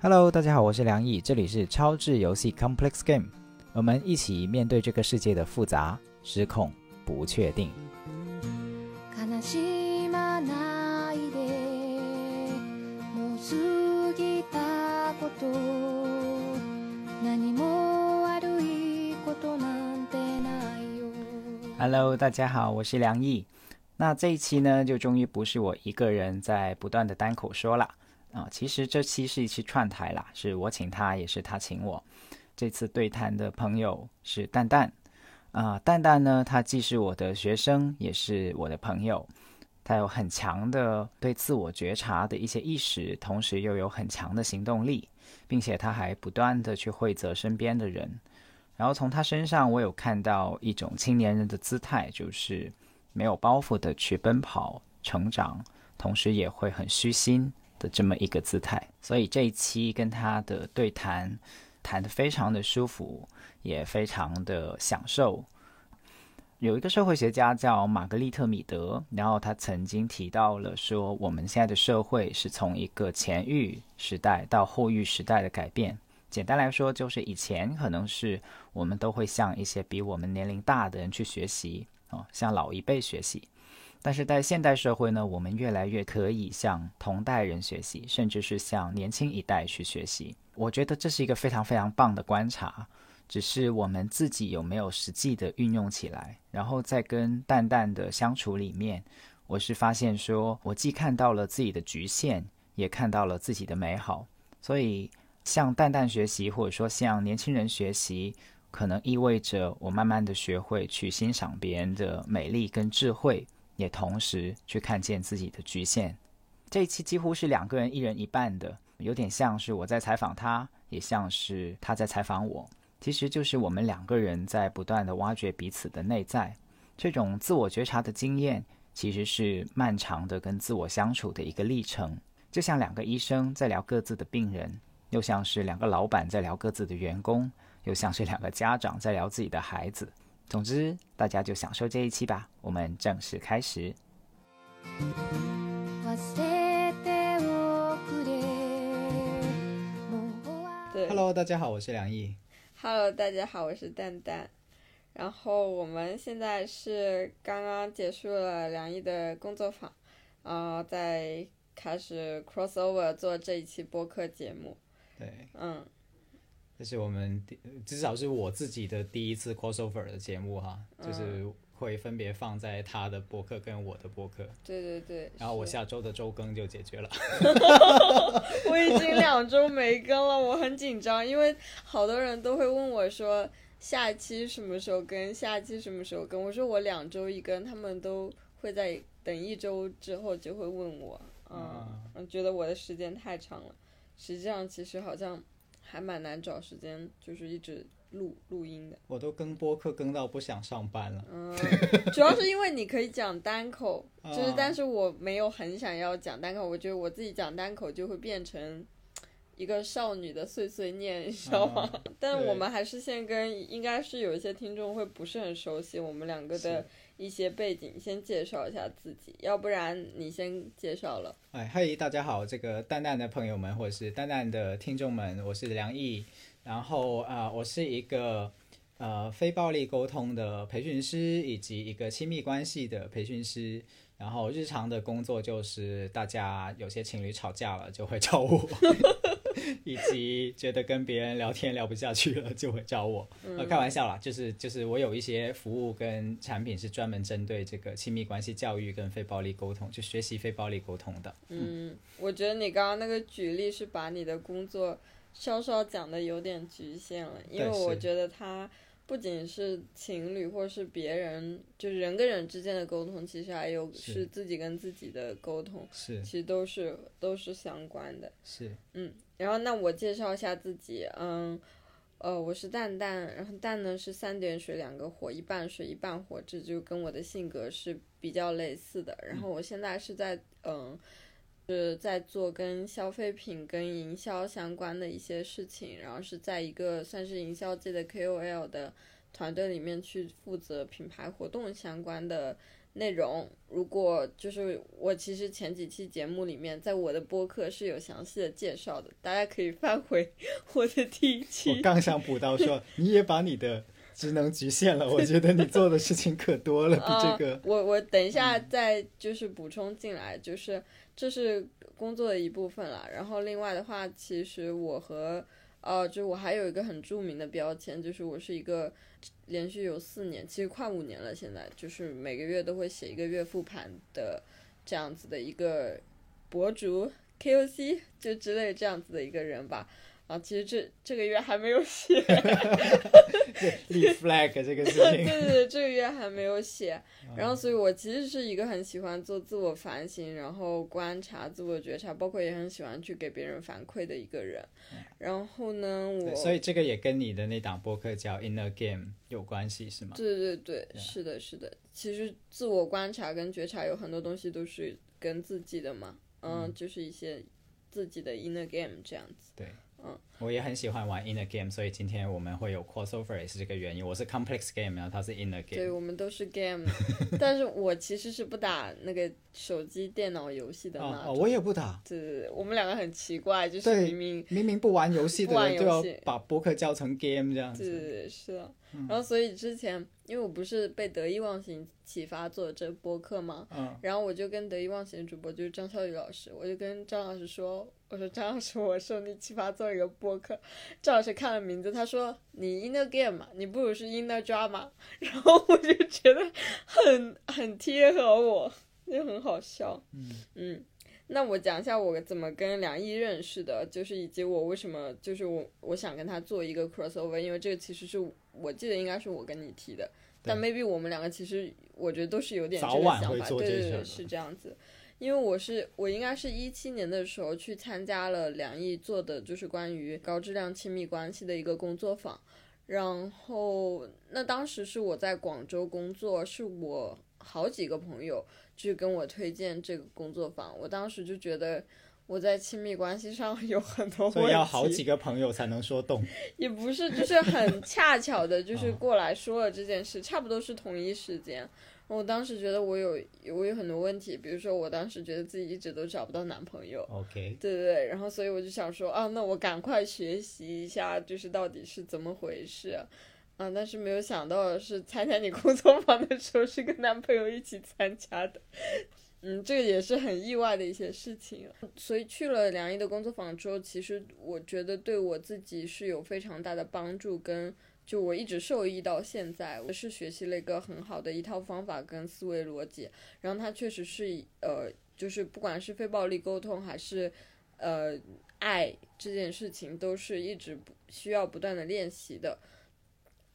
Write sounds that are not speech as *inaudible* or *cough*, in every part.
Hello，大家好，我是梁毅，这里是超智游戏 Complex Game，我们一起面对这个世界的复杂、失控、不确定。悲しまないでもう過ぎたこと何も悪いことなんてないよ Hello，大家好，我是梁毅。那这一期呢，就终于不是我一个人在不断的单口说了 啊。其实这期是一期串台啦，是我请他，也是他请我。这次对谈的朋友是蛋蛋啊，蛋蛋呢，他既是我的学生，也是我的朋友。他有很强的对自我觉察的一些意识，同时又有很强的行动力，并且他还不断的去惠泽身边的人。然后从他身上，我有看到一种青年人的姿态，就是没有包袱的去奔跑、成长，同时也会很虚心的这么一个姿态。所以这一期跟他的对谈，谈得非常的舒服，也非常的享受。有一个社会学家叫玛格丽特·米德，然后他曾经提到了说，我们现在的社会是从一个前育时代到后育时代的改变。简单来说，就是以前可能是我们都会向一些比我们年龄大的人去学习哦，向老一辈学习。但是在现代社会呢，我们越来越可以向同代人学习，甚至是向年轻一代去学习。我觉得这是一个非常非常棒的观察。只是我们自己有没有实际的运用起来，然后在跟蛋蛋的相处里面，我是发现说，我既看到了自己的局限，也看到了自己的美好。所以向蛋蛋学习，或者说向年轻人学习，可能意味着我慢慢的学会去欣赏别人的美丽跟智慧，也同时去看见自己的局限。这一期几乎是两个人一人一半的，有点像是我在采访他，也像是他在采访我。其实就是我们两个人在不断的挖掘彼此的内在，这种自我觉察的经验，其实是漫长的跟自我相处的一个历程。就像两个医生在聊各自的病人，又像是两个老板在聊各自的员工，又像是两个家长在聊自己的孩子。总之，大家就享受这一期吧。我们正式开始。忘れておくれもう終わ对 Hello，大家好，我是梁毅。 Hello，大家好，我是蛋蛋。然后我们现在是刚刚结束了梁毅的工作坊，然后再开始 crossover 做这一期播客节目。对，嗯， 这是我们第至少是我自己的第一次 crossover 的节目哈，就是会分别放在他的博客跟我的博客，对对对。然后我下周的周更就解决了。*laughs* *laughs* 我已经两周没更了，我很紧张，因为好多人都会问我说下期什么时候更，下期什么时候更。我说我两周一更，他们都会在等一周之后就会问我，嗯，嗯觉得我的时间太长了。实际上，其实好像还蛮难找时间，就是一直录录音的。我都跟播客跟到不想上班了。嗯，主要是因为你可以讲单口，*laughs* 就是啊但是我没有很想要讲单口，我觉得我自己讲单口就会变成一个少女的碎碎念，*laughs* 你知道吗？啊但对我们还是先跟应该是有一些听众会不是很熟悉我们两个的一些背景，先介绍一下自己，要不然你先介绍了。哎，嗨，大家好，这个蛋蛋的朋友们，或者是蛋蛋的听众们，我是梁毅。然后啊、我是一个呃非暴力沟通的培训师，以及一个亲密关系的培训师。然后日常的工作就是大家有些情侣吵架了就会找我，*laughs* 以及觉得跟别人聊天聊不下去了就会找我。呃，开玩笑啦，就是就是我有一些服务跟产品是专门针对这个亲密关系教育跟非暴力沟通，就学习非暴力沟通的。嗯，我觉得你刚刚那个举例是把你的工作稍稍讲的有点局限了，因为我觉得它不仅是情侣或是别人，就是人跟人之间的沟通，其实还有是是自己跟自己的沟通，是其实都是都是相关的。是，嗯，然后那我介绍一下自己，嗯，呃，我是蛋蛋，然后蛋呢是三点水两个火，一半水一半火，这就跟我的性格是比较类似的。然后我现在是在嗯。是在做跟消费品、跟营销相关的一些事情，然后是在一个算是营销界的 KOL 的团队里面去负责品牌活动相关的内容。如果就是我其实前几期节目里面，在我的播客是有详细的介绍的，大家可以翻回 *laughs* 我的第一期我。刚想补到说，*laughs* 你也把你的职能局限了，我觉得你做的事情可多了，比这个呃、我我等一下再就是补充进来，就是这是工作的一部分了。然后另外的话，其实我和呃，就我还有一个很著名的标签，就是我是一个连续有四年，其实快五年了，现在就是每个月都会写一个月复盘的这样子的一个博主 KOC 就之类这样子的一个人吧。啊，其实这这个月还没有写，*laughs* 立 flag 这个事对情。*laughs* 对对，这个月还没有写。然后，所以我其实是一个很喜欢做自我反省，然后观察、自我觉察，包括也很喜欢去给别人反馈的一个人。然后呢，我所以这个也跟你的那档播客叫 Inner Game 有关系是吗？对对对，是的，是的。其实自我观察跟觉察有很多东西都是跟自己的嘛，嗯，就是一些自己的 inner game 这样子。对，嗯，我也很喜欢玩 Inner Game，所以今天我们会有 crossover 也是这个原因。我是 Complex Game，然后他是 Inner，Game。对我们都是 game，*laughs* 但是我其实是不打那个手机、电脑游戏的嘛哦哦，我也不打。对对对，我们两个很奇怪，就是明明明明不玩游戏的人，就要把博客叫成 game 这样对对子。对，是的。嗯然后所以之前，因为我不是被得意忘形启发做这播客嘛，嗯，然后我就跟得意忘形的主播就是张小雨老师，我就跟张老师说，我说张老师，我受你启发做一个播客。张老师看了名字，他说你 inner game 嘛，你不如是 inner drama。然后我就觉得很很贴合我，就很好笑。嗯那我讲一下我怎么跟梁毅认识的，就是以及我为什么就是我我想跟他做一个 crossover，因为这个其实是我记得应该是我跟你提的，但 maybe 我们两个其实我觉得都是有点这早个想法，晚会做对对对，是这样子。因为我是我应该是一七年的时候去参加了梁毅做的就是关于高质量亲密关系的一个工作坊，然后那当时是我在广州工作，是我好几个朋友去跟我推荐这个工作坊，我当时就觉得我在亲密关系上有很多问题，所以要好几个朋友才能说动。*laughs* 也不是，就是很恰巧的，*laughs* 就是哦过来说了这件事，差不多是同一时间。我当时觉得我有我有很多问题，比如说我当时觉得自己一直都找不到男朋友，OK，对对对，然后所以我就想说啊，那我赶快学习一下，就是到底是怎么回事啊？啊但是没有想到的是参加你工作坊的时候是跟男朋友一起参加的，嗯，这个也是很意外的一些事情。所以去了梁毅的工作坊之后，其实我觉得对我自己是有非常大的帮助，跟就我一直受益到现在，我是学习了一个很好的一套方法跟思维逻辑，然后它确实是呃，就是不管是非暴力沟通还是呃爱这件事情，都是一直不需要不断的练习的。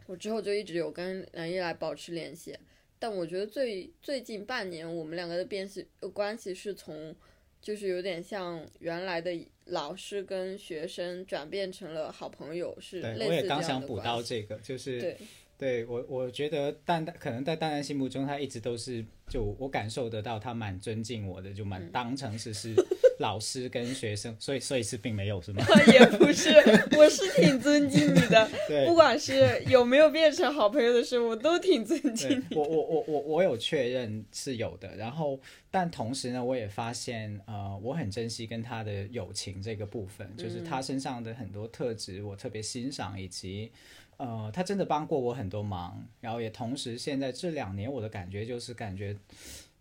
我之后就一直有跟梁毅来保持联系，但我觉得最最近半年我们两个的变系呃关系是从就是有点像原来的老师跟学生转变成了好朋友，是对，类我也刚想补到。这个，就是对对我，我觉得蛋蛋可能在蛋蛋心目中，他一直都是就我感受得到，他蛮尊敬我的，就嗯蛮当成是是老师跟学生，所以所以是并没有是吗？*laughs* 也不是，*laughs* 我是挺尊敬你的，*laughs* 对不管是有没有变成好朋友的时候，我都挺尊敬你。我我我我我有确认是有的，然后但同时呢，我也发现呃，我很珍惜跟他的友情这个部分，就是他身上的很多特质我特别欣赏，以及呃，他真的帮过我很多忙，然后也同时现在这两年我的感觉就是感觉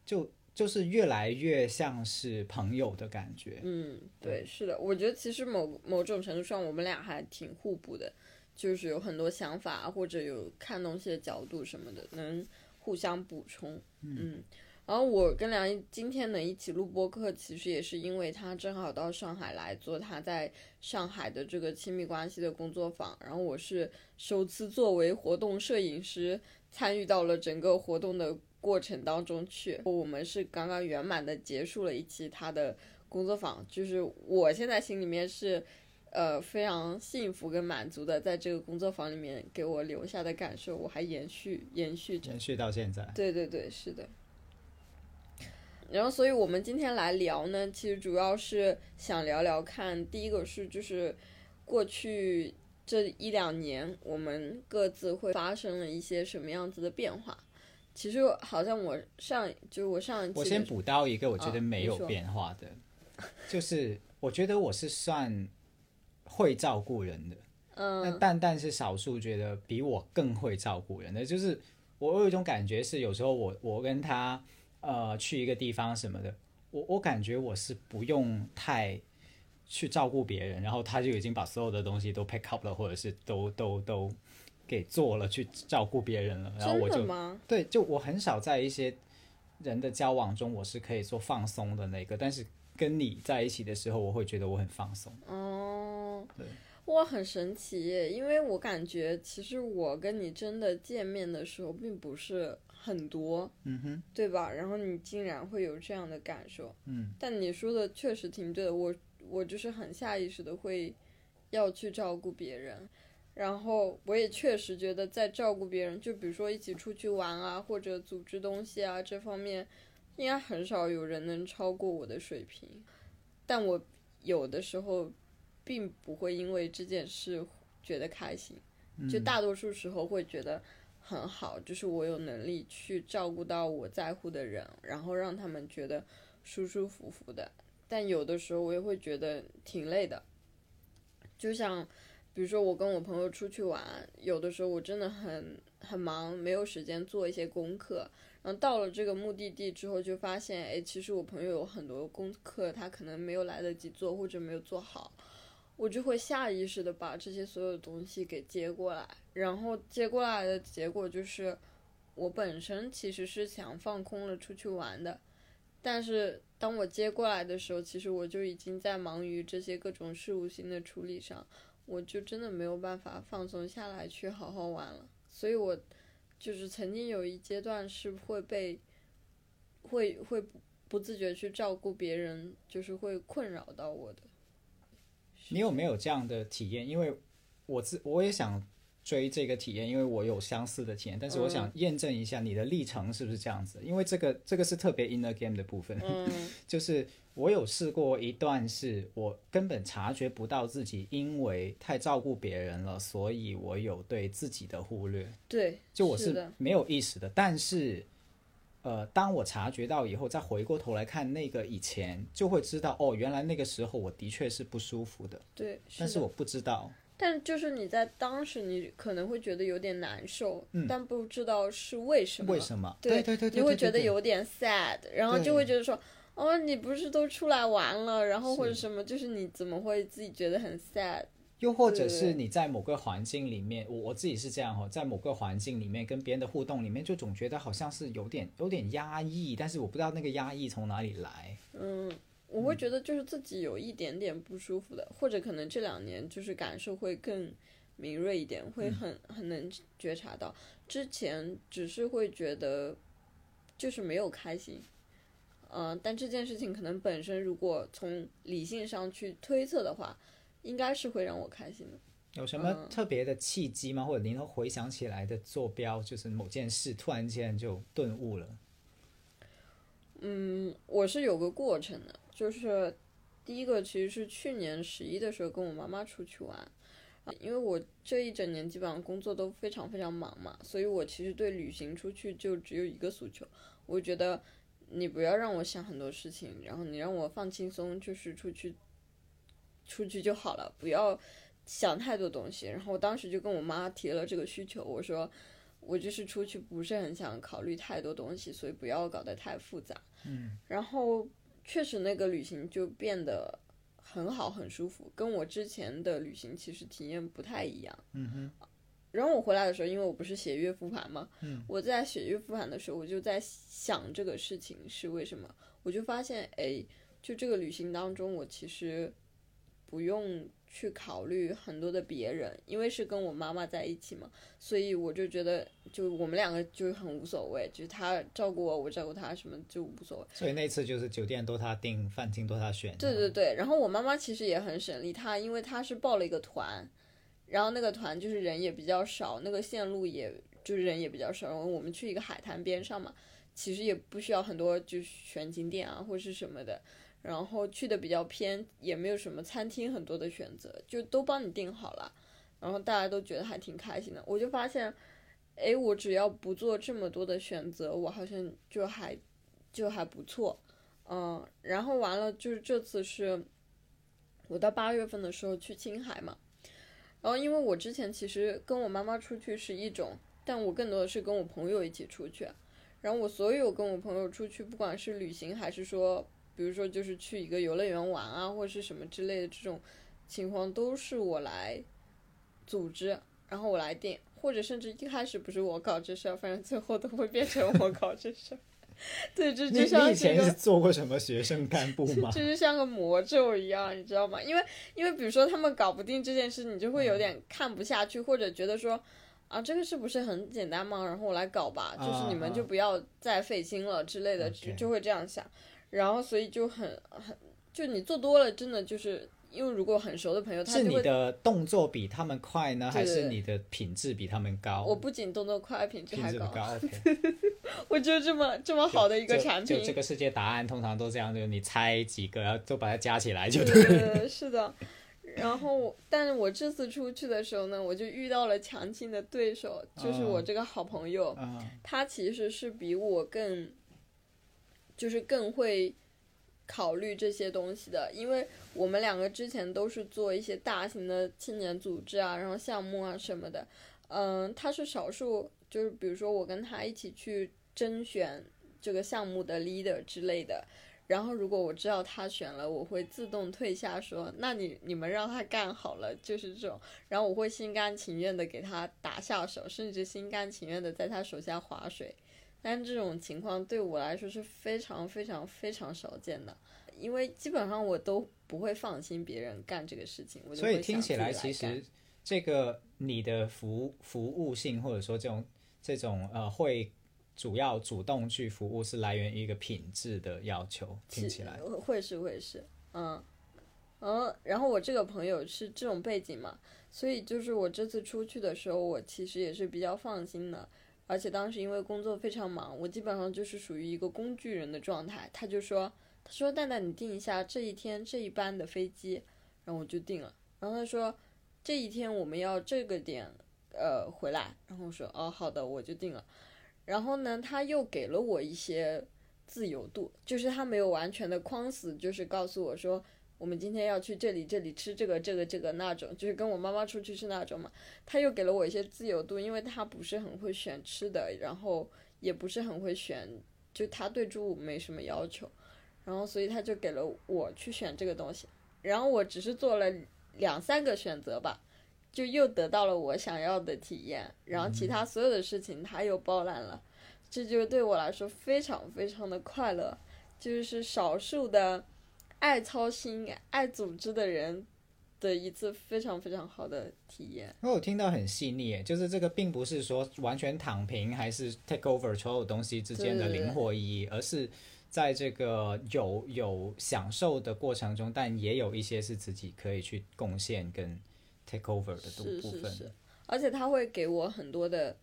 就就是越来越像是朋友的感觉，嗯，对，是的，我觉得其实某某种程度上，我们俩还挺互补的，就是有很多想法或者有看东西的角度什么的，能互相补充。嗯，然后我跟梁毅今天能一起录播客，其实也是因为他正好到上海来做他在上海的这个亲密关系的工作坊，然后我是首次作为活动摄影师参与到了整个活动的过程当中去。我们是刚刚圆满的结束了一期他的工作坊，就是我现在心里面是。呃，非常幸福跟满足的，在这个工作坊里面给我留下的感受，我还延续延续着。延续到现在。对对对，是的。然后，所以我们今天来聊呢，其实主要是想聊聊看，第一个是就是过去这一两年我们各自会发生了一些什么样子的变化。其实好像我上就是我上一期我先补刀一个，我觉得啊没有变化的，就是我觉得我是算会照顾人的，那嗯蛋蛋是少数觉得比我更会照顾人的，就是我有一种感觉是，有时候我我跟他呃去一个地方什么的，我我感觉我是不用太去照顾别人，然后他就已经把所有的东西都 pick up 了，或者是都都都给做了去照顾别人了，然后我就？对，就我很少在一些人的交往中，我是可以做放松的那个，但是跟你在一起的时候，我会觉得我很放松。哦对，哇，很神奇耶！因为我感觉其实我跟你真的见面的时候并不是很多，嗯哼，对吧？然后你竟然会有这样的感受，嗯，但你说的确实挺对的，我我就是很下意识的会要去照顾别人，然后我也确实觉得在照顾别人，就比如说一起出去玩啊，或者组织东西啊这方面，应该很少有人能超过我的水平，但我有的时候并不会因为这件事觉得开心，就大多数时候会觉得很好，就是我有能力去照顾到我在乎的人，然后让他们觉得舒舒服服的。但有的时候我也会觉得挺累的，就像比如说我跟我朋友出去玩，有的时候我真的很很忙，没有时间做一些功课。然后到了这个目的地之后，就发现，哎，其实我朋友有很多功课，他可能没有来得及做，或者没有做好。我就会下意识的把这些所有的东西给接过来，然后接过来的结果就是，我本身其实是想放空了出去玩的，但是当我接过来的时候，其实我就已经在忙于这些各种事务性的处理上，我就真的没有办法放松下来去好好玩了。所以我就是曾经有一阶段是会被，会会不不自觉去照顾别人，就是会困扰到我的。你有没有这样的体验？因为我自我也想追这个体验，因为我有相似的体验，但是我想验证一下你的历程是不是这样子，因为这个这个是特别 inner game 的部分，嗯 *laughs* 就是我有试过一段，是我根本察觉不到自己因为太照顾别人了，所以我有对自己的忽略。对，就我是没有意识的，但是，呃，当我察觉到以后，再回过头来看那个以前，就会知道哦，原来那个时候我的确是不舒服的，对，的但是我不知道。但就是你在当时，你可能会觉得有点难受，但不知道是为什么。嗯为什么？对对对对，你会觉得有点 sad，然后就会觉得说，哦，你不是都出来玩了，然后或者什么，就是你怎么会自己觉得很 sad？又或者是你在某个环境里面，我我自己是这样哈，在某个环境里面跟别人的互动里面，就总觉得好像是有点有点压抑，但是我不知道那个压抑从哪里来。嗯，我会觉得就是自己有一点点不舒服的，或者可能这两年就是感受会更敏锐一点，会很很能觉察到。之前只是会觉得就是没有开心，嗯、但这件事情可能本身如果从理性上去推测的话，应该是会让我开心的。有什么嗯特别的契机吗？或者您能回想起来的坐标，就是某件事突然间就顿悟了？嗯，我是有个过程的，就是第一个其实是去年十一的时候跟我妈妈出去玩，啊因为我这一整年基本上工作都非常非常忙嘛，所以我其实对旅行出去就只有一个诉求，我觉得你不要让我想很多事情，然后你让我放轻松，就是出去出去就好了，不要想太多东西。然后我当时就跟我妈提了这个需求，我说我就是出去不是很想考虑太多东西，所以不要搞得太复杂。嗯，然后确实那个旅行就变得很好，很舒服，跟我之前的旅行其实体验不太一样。嗯哼。然后我回来的时候，因为我不是写月复盘嘛，嗯，我在写月复盘的时候，我就在想这个事情是为什么，我就发现，哎，就这个旅行当中，我其实不用去考虑很多的别人，因为是跟我妈妈在一起嘛，所以我就觉得，就我们两个就很无所谓，就是他照顾我，我照顾他，什么就无所谓。所以那次就是酒店都他订，饭厅都他选。对对对，然后我妈妈其实也很省力，她因为她是报了一个团，然后那个团就是人也比较少，那个线路也就是人也比较少，然后我们去一个海滩边上嘛，其实也不需要很多就是选景点啊或是什么的，然后去的比较偏，也没有什么餐厅很多的选择，就都帮你订好了。然后大家都觉得还挺开心的。我就发现，哎，我只要不做这么多的选择，我好像就还就还不错，嗯，然后完了就是这次是，我到八月份的时候去青海嘛，然后因为我之前其实跟我妈妈出去是一种，但我更多的是跟我朋友一起出去，然后我所有跟我朋友出去，不管是旅行还是说。比如说，就是去一个游乐园玩啊，或者是什么之类的这种情况，都是我来组织，然后我来定，或者甚至一开始不是我搞这事儿，反正最后都会变成我搞这事儿。*laughs* 对，这就像你以前是做过什么学生干部吗？*laughs* 就是像个魔咒一样，你知道吗？因为因为比如说他们搞不定这件事，你就会有点看不下去，或者觉得说啊，这个是不是很简单吗？然后我来搞吧，就是你们就不要再费心了之类的，就就会这样想。然后，所以就很很，就你做多了，真的就是因为如果很熟的朋友，他是你的动作比他们快呢，还是你的品质比他们高？我不仅动作快，品质还高。*laughs* 我就这么这么好的一个产品。就这个世界答案通常都这样，就是你猜几个，然后都把它加起来就对。对，是的。然后，但是我这次出去的时候呢，我就遇到了强劲的对手，就是我这个好朋友，他其实是比我更。就是更会考虑这些东西的，因为我们两个之前都是做一些大型的青年组织啊，然后项目啊什么的。嗯，他是少数，就是比如说我跟他一起去甄选这个项目的 leader 之类的。然后如果我知道他选了，我会自动退下，说那你你们让他干好了，就是这种。然后我会心甘情愿的给他打下手，甚至心甘情愿的在他手下划水。但这种情况对我来说是非常非常非常少见的，因为基本上我都不会放心别人干这个事情。所以听起来，其实这个你的服服务性或者说这种这种呃会主要主动去服务是来源于一个品质的要求。听起来会是会是嗯嗯，然后我这个朋友是这种背景嘛，所以就是我这次出去的时候，我其实也是比较放心的。而且当时因为工作非常忙，我基本上就是属于一个工具人的状态。他就说：“他说蛋蛋，你定一下这一天这一班的飞机。”然后我就定了。然后他说：“这一天我们要这个点，呃，回来。”然后我说：“哦，好的，我就定了。”然后呢，他又给了我一些自由度，就是他没有完全的框死，就是告诉我说。我们今天要去这里，这里吃这个，这个，这个那种，就是跟我妈妈出去吃那种嘛。他又给了我一些自由度，因为他不是很会选吃的，然后也不是很会选，就他对住没什么要求，然后所以他就给了我去选这个东西。然后我只是做了两三个选择吧，就又得到了我想要的体验。然后其他所有的事情他又包揽了，这就对我来说非常非常的快乐，就是少数的。爱操心、爱组织的人的一次非常非常好的体验。我听到很细腻，就是这个并不是说完全躺平还是 take over 所有东西之间的灵活意义，而是在这个有有享受的过程中，但也有一些是自己可以去贡献跟 take over 的部部分。是是是，而且他会给我很多的，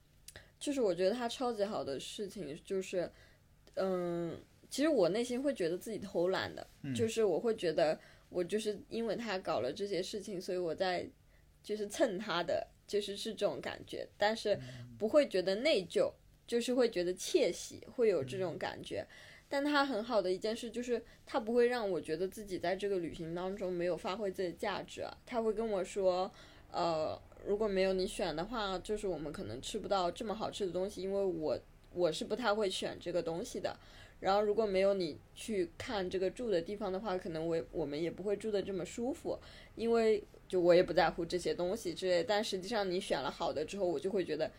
就是我觉得他超级好的事情就是，嗯。其实我内心会觉得自己偷懒的，就是我会觉得我就是因为他搞了这些事情，所以我在就是蹭他的，就是是这种感觉，但是不会觉得内疚，就是会觉得窃喜，会有这种感觉。但他很好的一件事就是，他不会让我觉得自己在这个旅行当中没有发挥自己的价值啊。他会跟我说，呃，如果没有你选的话，就是我们可能吃不到这么好吃的东西，因为我我是不太会选这个东西的。然后如果没有你去看这个住的地方的话，可能我我们也不会住的这么舒服，因为就我也不在乎这些东西之类。但实际上你选了好的之后，我就会觉得，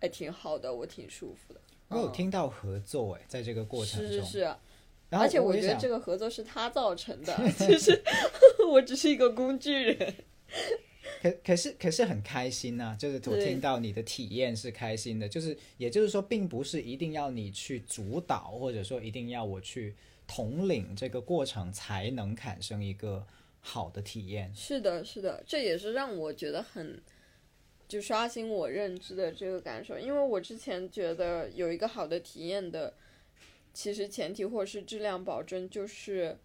哎，挺好的，我挺舒服的。我有听到合作哎，在这个过程中，是是是，而且我觉得这个合作是他造成的，*laughs* 其实 *laughs* 我只是一个工具人。可可是可是很开心呐，就是我听到你的体验是开心的，就是也就是说，并不是一定要你去主导，或者说一定要我去统领这个过程才能产生一个好的体验。是的，是的，这也是让我觉得很就刷新我认知的这个感受，因为我之前觉得有一个好的体验的，其实前提或是质量保证就是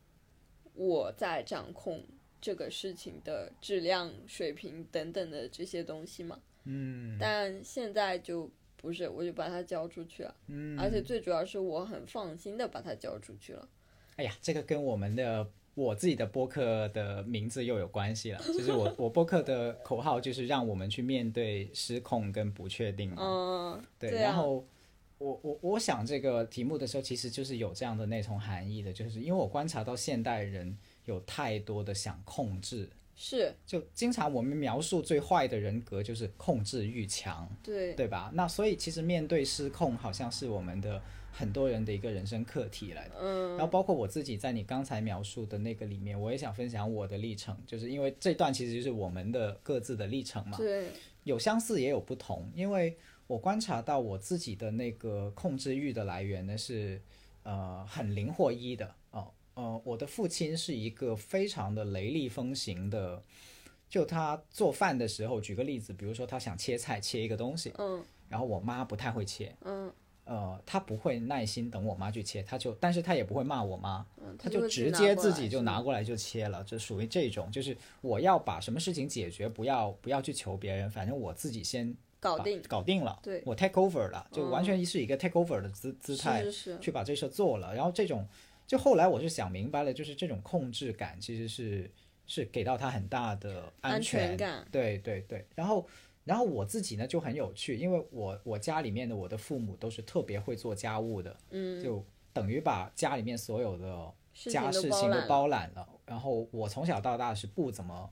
我在掌控。这个事情的质量、水平等等的这些东西嘛。嗯但现在就不是，我就把它交出去了，嗯，而且最主要是我很放心的把它交出去了。哎呀，这个跟我们的我自己的播客的名字又有关系了。就是我我播客的口号就是让我们去面对失控跟不确定嘛。嗯，对，对啊然后我我我想这个题目的时候，其实就是有这样的那重含义的，就是因为我观察到现代人有太多的想控制，是就经常我们描述最坏的人格就是控制欲强，对，对吧？那所以其实面对失控，好像是我们的很多人的一个人生课题来的。嗯然后包括我自己在你刚才描述的那个里面，我也想分享我的历程，就是因为这段其实就是我们的各自的历程嘛。对，有相似也有不同，因为我观察到我自己的那个控制欲的来源呢是呃很灵活一的哦呃我的父亲是一个非常的雷厉风行的，就他做饭的时候，举个例子，比如说他想切菜切一个东西，嗯然后我妈不太会切，嗯呃他不会耐心等我妈去切，他就但是他也不会骂我妈，嗯，他就直接自己就拿过来就切了，就属于这种，就是我要把什么事情解决，不要不要去求别人，反正我自己先搞定，搞定了，对我 take over 了，就完全是一个 take over 的姿姿态去把这事做了。然后这种，就后来我是想明白了，就是这种控制感其实是是给到他很大的安全全感对对对，然后。然后我自己呢就很有趣，因为我我家里面的我的父母都是特别会做家务的，嗯，就等于把家里面所有的家事情都都包揽了。然后我从小到大是不怎么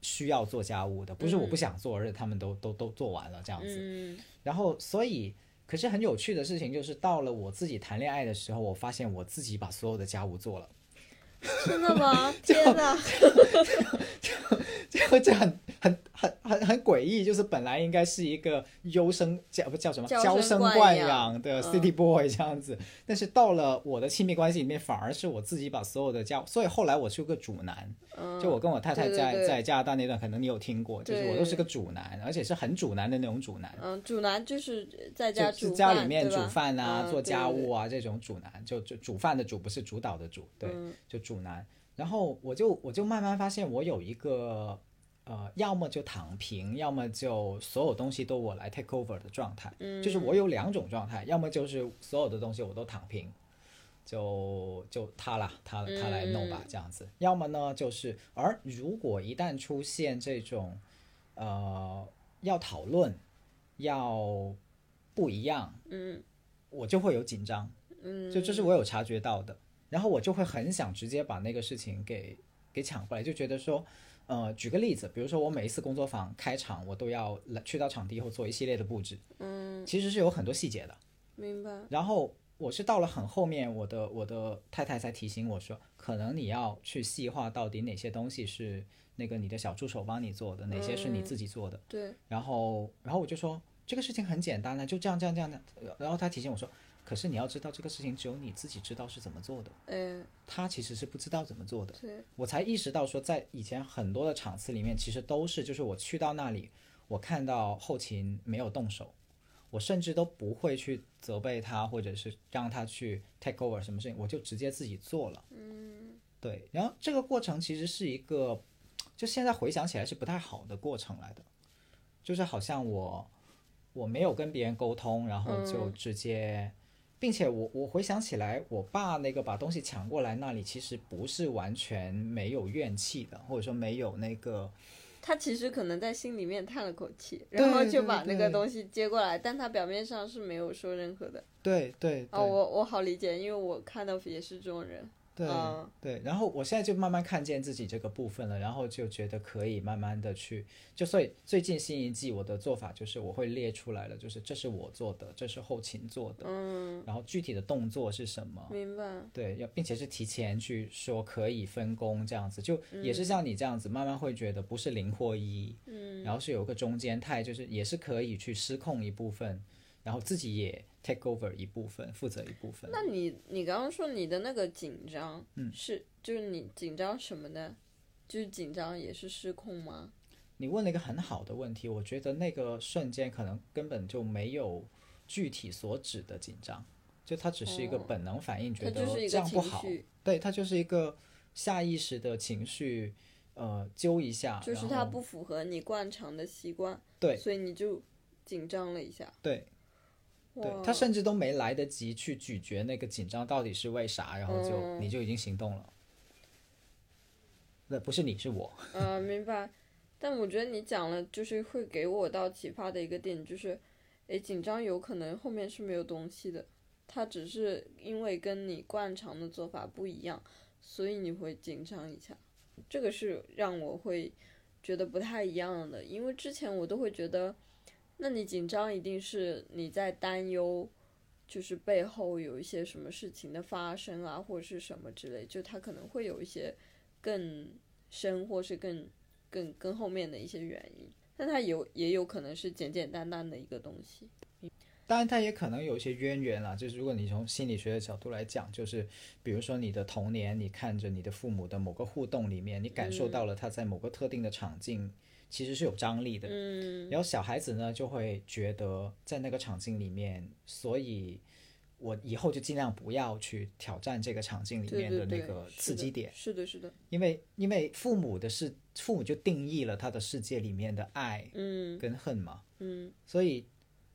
需要做家务的，不是我不想做，而是他们都都都做完了这样子。嗯然后所以，可是很有趣的事情就是，到了我自己谈恋爱的时候，我发现我自己把所有的家务做了，真的吗？*laughs* 天哪！*laughs* 就就就这很很很很很诡异，就是本来应该是一个优生叫不叫什么？娇娇生惯养养的嗯。City Boy 这样子，但是到了我的亲密关系里面，反而是我自己把所有的家，所以后来我是个主男，嗯，就我跟我太太在在加拿大那段，可能你有听过，就是我都是个主男，而且是很主男的那种主男。嗯，主男就是在家就是家里面煮饭啊、嗯做家务啊，啊这种主男，就就煮饭的主不是主导的主，对，嗯。就主男。然后我就我就慢慢发现，我有一个呃，要么就躺平，要么就所有东西都我来 take over 的状态。嗯就是我有两种状态，要么就是所有的东西我都躺平，就就他啦，他他来弄吧嗯这样子。要么呢就是，而如果一旦出现这种呃要讨论，要不一样，嗯我就会有紧张。嗯，就这是我有察觉到的，然后我就会很想直接把那个事情给给抢过来，就觉得说，呃，举个例子，比如说我每一次工作坊开场，我都要来去到场地以后做一系列的布置，嗯，其实是有很多细节的。明白，然后我是到了很后面，我的我的太太才提醒我说，可能你要去细化到底哪些东西是那个你的小助手帮你做的，哪些是你自己做的。对，然后然后我就说这个事情很简单的，就这样这样这样的。然后他提醒我说，可是你要知道这个事情只有你自己知道是怎么做的。嗯，他其实是不知道怎么做的。对，我才意识到说，在以前很多的场次里面，其实都是就是我去到那里，我看到后勤没有动手，我甚至都不会去责备他，或者是让他去 take over 什么事情，我就直接自己做了。嗯，对。然后这个过程其实是一个，就现在回想起来是不太好的过程来的，就是好像我我没有跟别人沟通，然后就直接。并且我我回想起来，我爸那个把东西抢过来那里，其实不是完全没有怨气的，或者说没有那个，他其实可能在心里面叹了口气，然后就把那个东西接过来，但他表面上是没有说任何的。对对对、哦，我我好理解，因为我看到也是这种人。对、嗯对。然后我现在就慢慢看见自己这个部分了，然后就觉得可以慢慢的去，就所以最近新一季我的做法就是我会列出来了，就是这是我做的，这是后勤做的，嗯，然后具体的动作是什么，明白。对，要并且是提前去说可以分工这样子，就也是像你这样子，慢慢会觉得不是零或一，嗯，然后是有个中间态，就是也是可以去失控一部分，然后自己也 take over 一部分，负责一部分。那你你刚刚说你的那个紧张，嗯，是就是你紧张什么呢？就是紧张也是失控吗？你问了一个很好的问题，我觉得那个瞬间可能根本就没有具体所指的紧张，就它只是一个哦本能反应，觉得这样不好。绪。对，它就是一个下意识的情绪，呃，揪一下，就是它不符合你惯常的习惯，对所以你就紧张了一下。对对，他甚至都没来得及去咀嚼那个紧张到底是为啥，然后就、嗯你就已经行动了。那不是你是我，呃，明白。但我觉得你讲了，就是会给我到启发的一个点，就是，诶，紧张有可能后面是没有东西的，它只是因为跟你惯常的做法不一样，所以你会紧张一下。这个是让我会觉得不太一样的，因为之前我都会觉得，那你紧张一定是你在担忧，就是背后有一些什么事情的发生啊，或者是什么之类，就它可能会有一些更深或是更更更后面的一些原因，但它有也有可能是简简单单的一个东西。当然它也可能有一些渊源啦。就是如果你从心理学的角度来讲，就是比如说你的童年，你看着你的父母的某个互动里面，你感受到了他在某个特定的场景其实是有张力的。嗯。然后小孩子呢就会觉得在那个场景里面，所以我以后就尽量不要去挑战这个场景里面的那个刺激点，是的，是的，因为因为父母的是父母就定义了他的世界里面的爱嗯。跟恨嘛，嗯。所以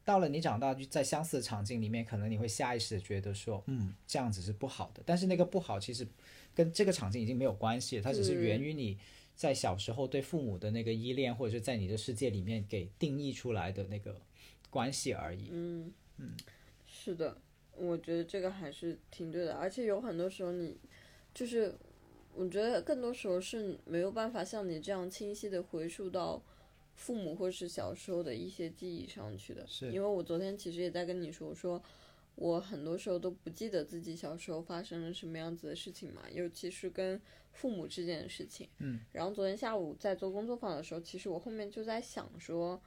到了你长大就在相似的场景里面，可能你会下意识的觉得说，嗯，这样子是不好的，但是那个不好其实跟这个场景已经没有关系了，它只是源于你。在小时候对父母的那个依恋，或者是在你的世界里面给定义出来的那个关系而已。嗯嗯，是的，我觉得这个还是挺对的，而且有很多时候你就是，我觉得更多时候是没有办法像你这样清晰的回溯到父母或是小时候的一些记忆上去的。是因为我昨天其实也在跟你说，我说我很多时候都不记得自己小时候发生了什么样子的事情嘛，尤其是跟父母之间的事情。嗯。然后昨天下午在做工作坊的时候，其实我后面就在想说，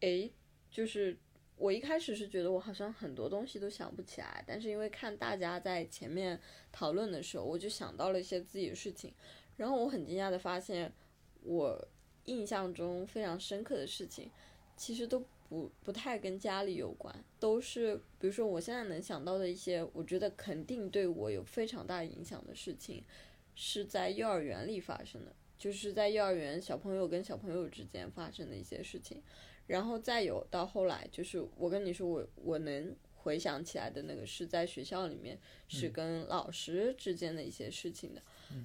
诶，就是我一开始是觉得我好像很多东西都想不起来，但是因为看大家在前面讨论的时候，我就想到了一些自己的事情，然后我很惊讶的发现，我印象中非常深刻的事情，其实都不不太跟家里有关，都是比如说我现在能想到的一些，我觉得肯定对我有非常大影响的事情，是在幼儿园里发生的，就是在幼儿园小朋友跟小朋友之间发生的一些事情。然后再有到后来，就是我跟你说，我我能回想起来的那个是在学校里面是跟老师之间的一些事情的，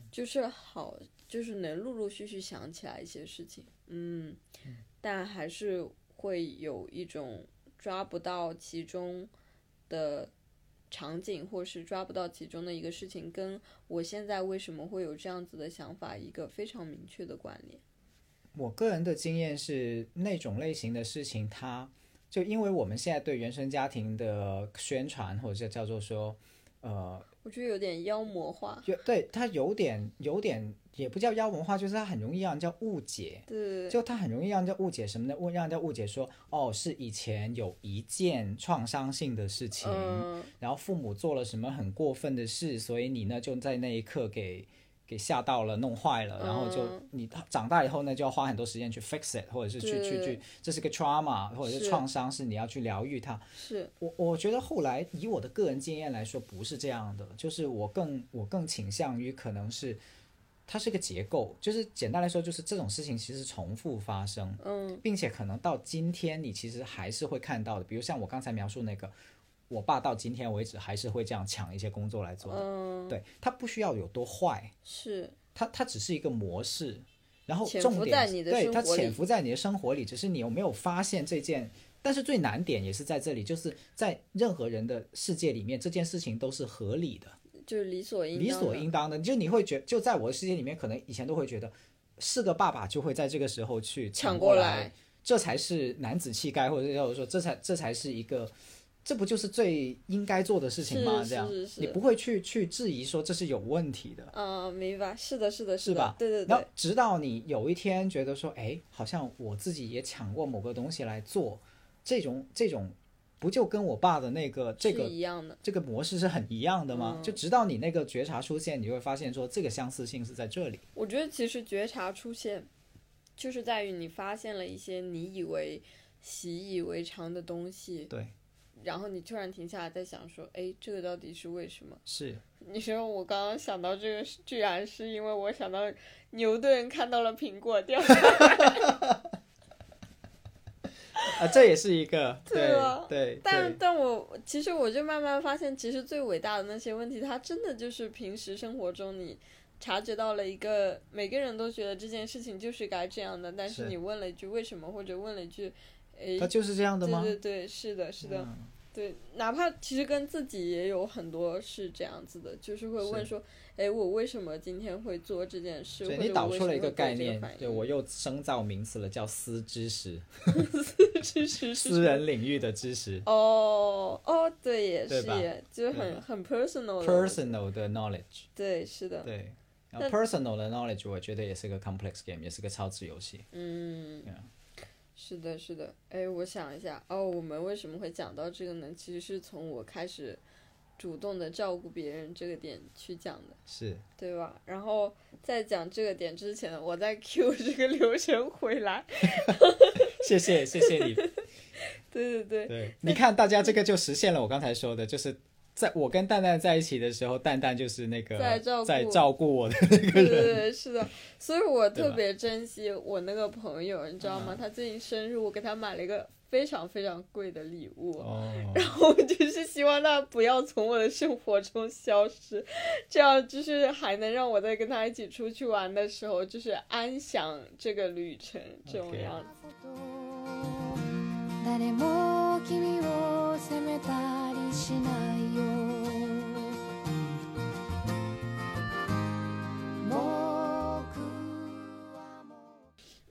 就是好，就是能陆陆续续想起来一些事情，嗯，但还是会有一种抓不到其中的场景，或是抓不到其中的一个事情，跟我现在为什么会有这样子的想法，一个非常明确的关联。我个人的经验是，那种类型的事情，它就因为我们现在对原生家庭的宣传，或者叫做说，呃，我觉得有点妖魔化，有对他有点有点也不叫妖魔化，就是他很容易让人家误解。对就他很容易让人家误解什么呢？误让人家误解说，哦，是以前有一件创伤性的事情，嗯，然后父母做了什么很过分的事，所以你呢就在那一刻给给吓到了，弄坏了，然后就嗯你长大以后呢就要花很多时间去 fix it，或者是去去去，这是个 trauma 或者是是。创伤，是你要去疗愈它。是，我我觉得后来以我的个人经验来说，不是这样的，就是我更我更倾向于可能是它是个结构，就是简单来说，就是这种事情其实重复发生，嗯。并且可能到今天你其实还是会看到的，比如像我刚才描述那个，我爸到今天为止还是会这样抢一些工作来做的，嗯，对他不需要有多坏，是，他他只是一个模式，然后重点对它生活里潜伏在你的生活里，只是你有没有发现这件。但是最难点也是在这里，就是在任何人的世界里面，这件事情都是合理的、就是理所应理所应当的。就你会觉，就在我的世界里面，可能以前都会觉得，是个爸爸就会在这个时候去抢过过来，这才是男子气概，或者叫说这才这才是一个，这不就是最应该做的事情吗？这样你不会去去质疑说这是有问题的。嗯，明白，是的，是的，是吧对对对，然后直到你有一天觉得说，哎，好像我自己也抢过某个东西来做，这种这种，不就跟我爸的那个这个一样的，这个模式是很一样的吗？嗯就直到你那个觉察出现，你会发现说这个相似性是在这里。我觉得其实觉察出现，就是在于你发现了一些你以为习以为常的东西，对，然后你突然停下来在想说，哎，这个到底是为什么？是。你说我刚刚想到这个，居然是因为我想到牛顿看到了苹果掉下来，*laughs* 啊，这也是一个 *laughs* 对但对。但我其实我就慢慢发现，其实最伟大的那些问题，它真的就是平时生活中你察觉到了一个，每个人都觉得这件事情就是该这样的，但是是。你问了一句为什么，或者问了一句，哎它，就是这样的吗？对对对，是的，是的。嗯对，哪怕其实跟自己也有很多是这样子的，就是会问说，哎，我为什么今天会做这件事？你导出了一个概念，对我又生造名词了，叫私知识，私知识 *laughs* 私人领域的知识哦哦，对，也是耶，就是很很 personal personal 的 knowledge，对，是的，对。然后 personal 的 knowledge，我觉得也是个 complex game，也是个超值游戏。嗯 Yeah，是的，是的。哎，我想一下，哦，我们为什么会讲到这个呢？其实是从我开始主动的照顾别人这个点去讲的，是，对吧？然后在讲这个点之前，我在 *laughs* Q 这个流程回来。*laughs* 谢谢谢谢你。*laughs* 对对对，对，你看大家这个就实现了我刚才说的，就是在我跟蛋蛋在一起的时候，蛋蛋就是那个在照顾在照顾我的。对对对，是的，所以我特别珍惜我那个朋友，你知道吗？他最近生日，我给他买了一个非常非常贵的礼物。哦，然后我就是希望他不要从我的生活中消失，这样就是还能让我在跟他一起出去玩的时候，就是安享这个旅程这种样子。誰も君を責めたりしないよ僕はも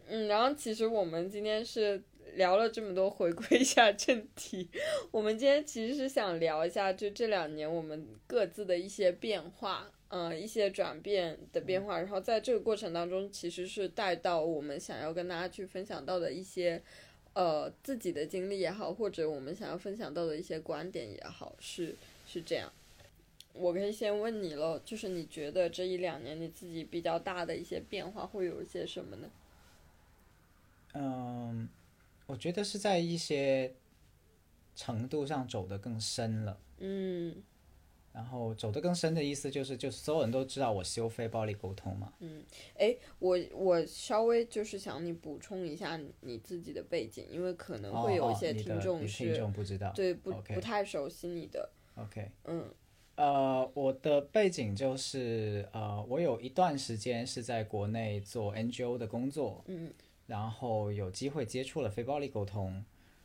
う嗯，然后其实我们今天是聊了这么多，回归一下正题。我们今天其实是想聊一下，就这两年我们各自的一些变化，嗯、一些转变的变化。然后在这个过程当中，其实是带到我们想要跟大家去分享到的一些， 呃，自己的经历也好，或者我们想要分享到的一些观点也好，是是这样。我可以先问你喽，就是你觉得这一两年你自己比较大的一些变化会有一些什么呢？嗯，我觉得是在一些程度上走得更深了。嗯然后走得更深的意思就是，就所有人都知道我修非暴力沟通嘛。嗯哎，我我稍微就是想你补充一下你自己的背景，因为可能会有一些听众你是、听众不知道。对不不太熟悉你的，OK，嗯呃，我的背景就是呃，我有一段时间是在国内做 NGO 的工作，嗯然后有机会接触了非暴力沟通，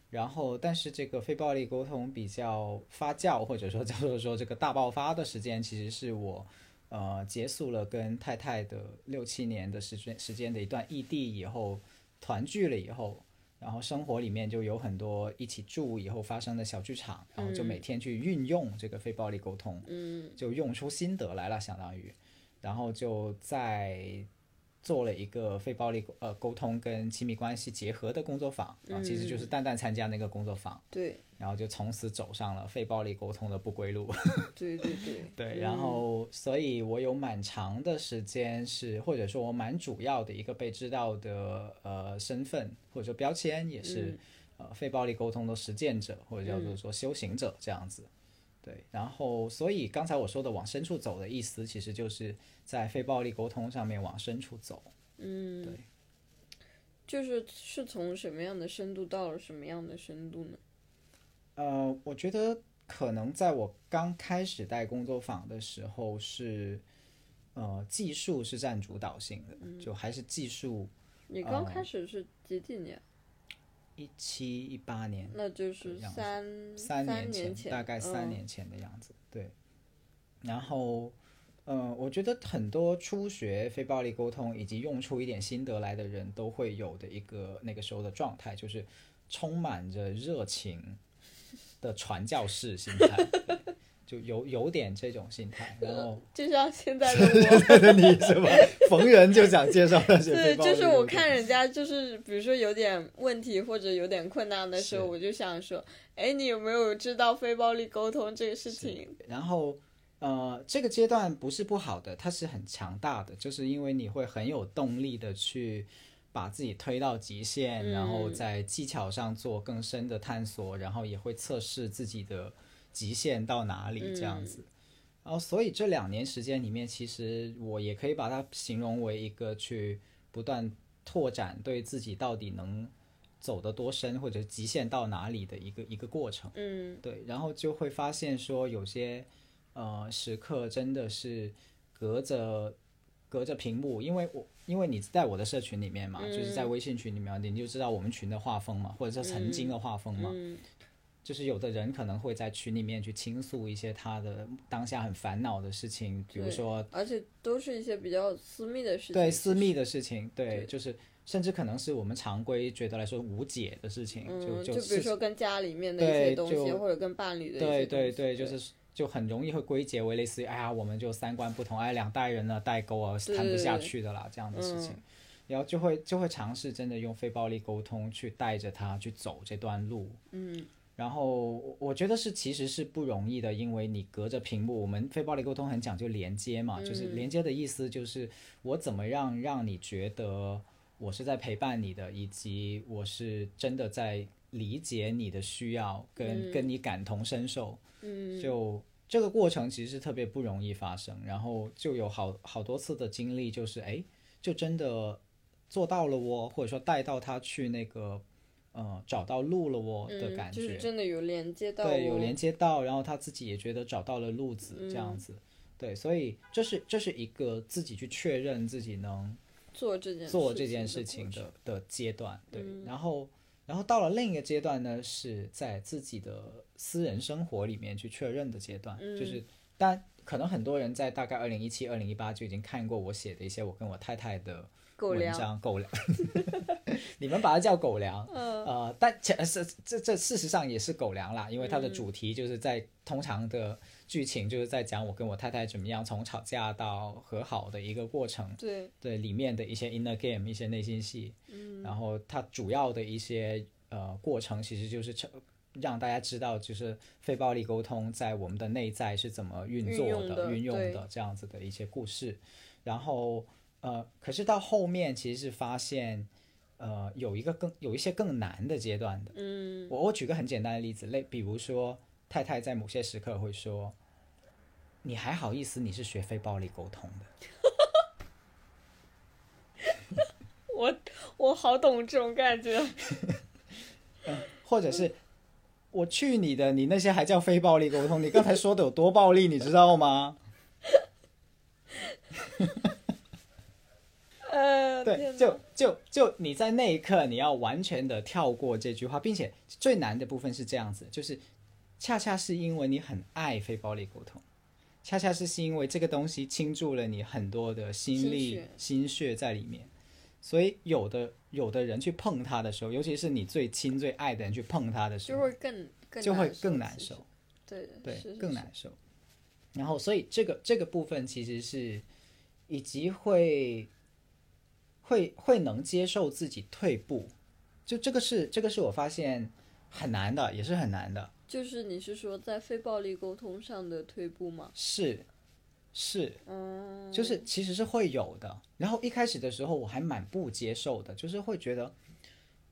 然后但是这个非暴力沟通比较发酵，或者说叫做说这个大爆发的时间，其实是我呃结束了跟太太的六七年的时间时间的一段异地以后，团聚了以后。然后生活里面就有很多一起住以后发生的小剧场，然后就每天去运用这个非暴力沟通，嗯就用出心得来了，相当于，然后就在做了一个非暴力呃沟通跟亲密关系结合的工作坊啊，其实就是蛋蛋参加那个工作坊，对。然后就从此走上了非暴力沟通的不归路。对 *laughs* 对对。对，然后所以我有蛮长的时间是，或者说我蛮主要的一个被知道的呃身份或者说标签，也是、呃非暴力沟通的实践者，或者叫做说修行者这样子。对，然后所以刚才我说的往深处走的意思，其实就是在非暴力沟通上面往深处走。嗯，对，就是是从什么样的深度到了什么样的深度呢？呃，我觉得可能在我刚开始带工作坊的时候是，呃，技术是占主导性的，就还是技术。你刚开始是几几年？一七一八年，那就是三三年年前，大概三嗯年前的样子。对，然后，呃，我觉得很多初学非暴力沟通以及用出一点心得来的人都会有的一个那个时候的状态，就是充满着热情的传教士心态，对就有有点这种心态。*laughs* 然后，就像现在的我，你是吧？逢人就想介绍那些 *laughs* 对，就是我看人家就是比如说有点问题或者有点困难的时候，我就想说，哎，你有没有知道非暴力沟通这个事情？然后，呃，这个阶段不是不好的，它是很强大的，就是因为你会很有动力的去把自己推到极限，然后嗯在技巧上做更深的探索，然后也会测试自己的极限到哪里这样子。然后，所以这两年时间里面，其实我也可以把它形容为一个去不断拓展对自己到底能走得多深，或者极限到哪里的一个一个过程。嗯。对，然后就会发现说有些呃时刻真的是隔着隔着屏幕，因为我因为你在我的社群里面嘛，就是在微信群里面，你就知道我们群的画风嘛，或者是曾经的画风嘛，嗯就是有的人可能会在群里面去倾诉一些他的当下很烦恼的事情，比如说而且都是一些比较私密的事情。对私密的事情，对，对。就是甚至可能是我们常规觉得来说无解的事情，嗯，就就比如说跟家里面的一些东西，或者跟伴侣的一些对东西对对，就是就很容易会归结为类似于，哎呀，我们就三观不同，哎，两代人的代沟啊，对谈不下去的啦，这样的事情嗯，然后就会就会尝试真的用非暴力沟通去带着他去走这段路，嗯然后我我觉得是其实是不容易的，因为你隔着屏幕，我们非暴力沟通很讲究连接嘛，就是嗯。连接的意思就是我怎么样让你觉得我是在陪伴你的，以及我是真的在理解你的需要，跟、跟你感同身受，嗯，就这个过程其实是特别不容易发生，然后就有好好多次的经历，就是哎，就真的做到了哦，或者说带到他去那个呃找到路了哦的嗯感觉，就是真的有连接到对，有连接到，然后他自己也觉得找到了路子，这样子。对，所以这是这是一个自己去确认自己能做这件做这件事事情的的的阶段。对，然后然后到了另一个阶段呢，是在自己的私人生活里面去确认的阶段，就是但可能很多人在大概二零一七、二零一八就已经看过我写的一些我跟我太太的文狗粮。章狗粮，*laughs* 你们把它叫狗粮，嗯。呃，但其是这这事实上也是狗粮啦，因为嗯它的主题就是在通常的剧情就是在讲我跟我太太怎么样从吵架到和好的一个过程，对，对里面的一些 inner game 一些内心戏，嗯，然后它主要的一些呃过程其实就是成让大家知道，就是非暴力沟通在我们的内在是怎么运作的运用的这样子的一些故事。然后呃，可是到后面其实是发现，呃，有一个更有一些更难的阶段的。嗯我我举个很简单的例子，类比如说太太在某些时刻会说：“你还好意思？你是学非暴力沟通的。*laughs* ”我我好懂这种感觉，*laughs* 或者是我去你的，你那些还叫非暴力沟通？你刚才说的有多暴力，你知道吗？*laughs* 呃，对，就就就你在那一刻，你要完全的跳过这句话，并且最难的部分是这样子，就是恰恰是因为你很爱非暴力沟通，恰恰是是因为这个东西倾注了你很多的心力、心血在里面，所以有的有的人去碰它的时候，尤其是你最亲最爱的人去碰它的时候，就会更更就会更难受。对对是，是是更难受。然后，所以这个这个部分其实是，以及会会会能接受自己退步，就这个是这个是我发现很难的，也是很难的，就是你是说在非暴力沟通上的退步吗？是是，嗯，就是其实是会有的。然后一开始的时候我还蛮不接受的，就是会觉得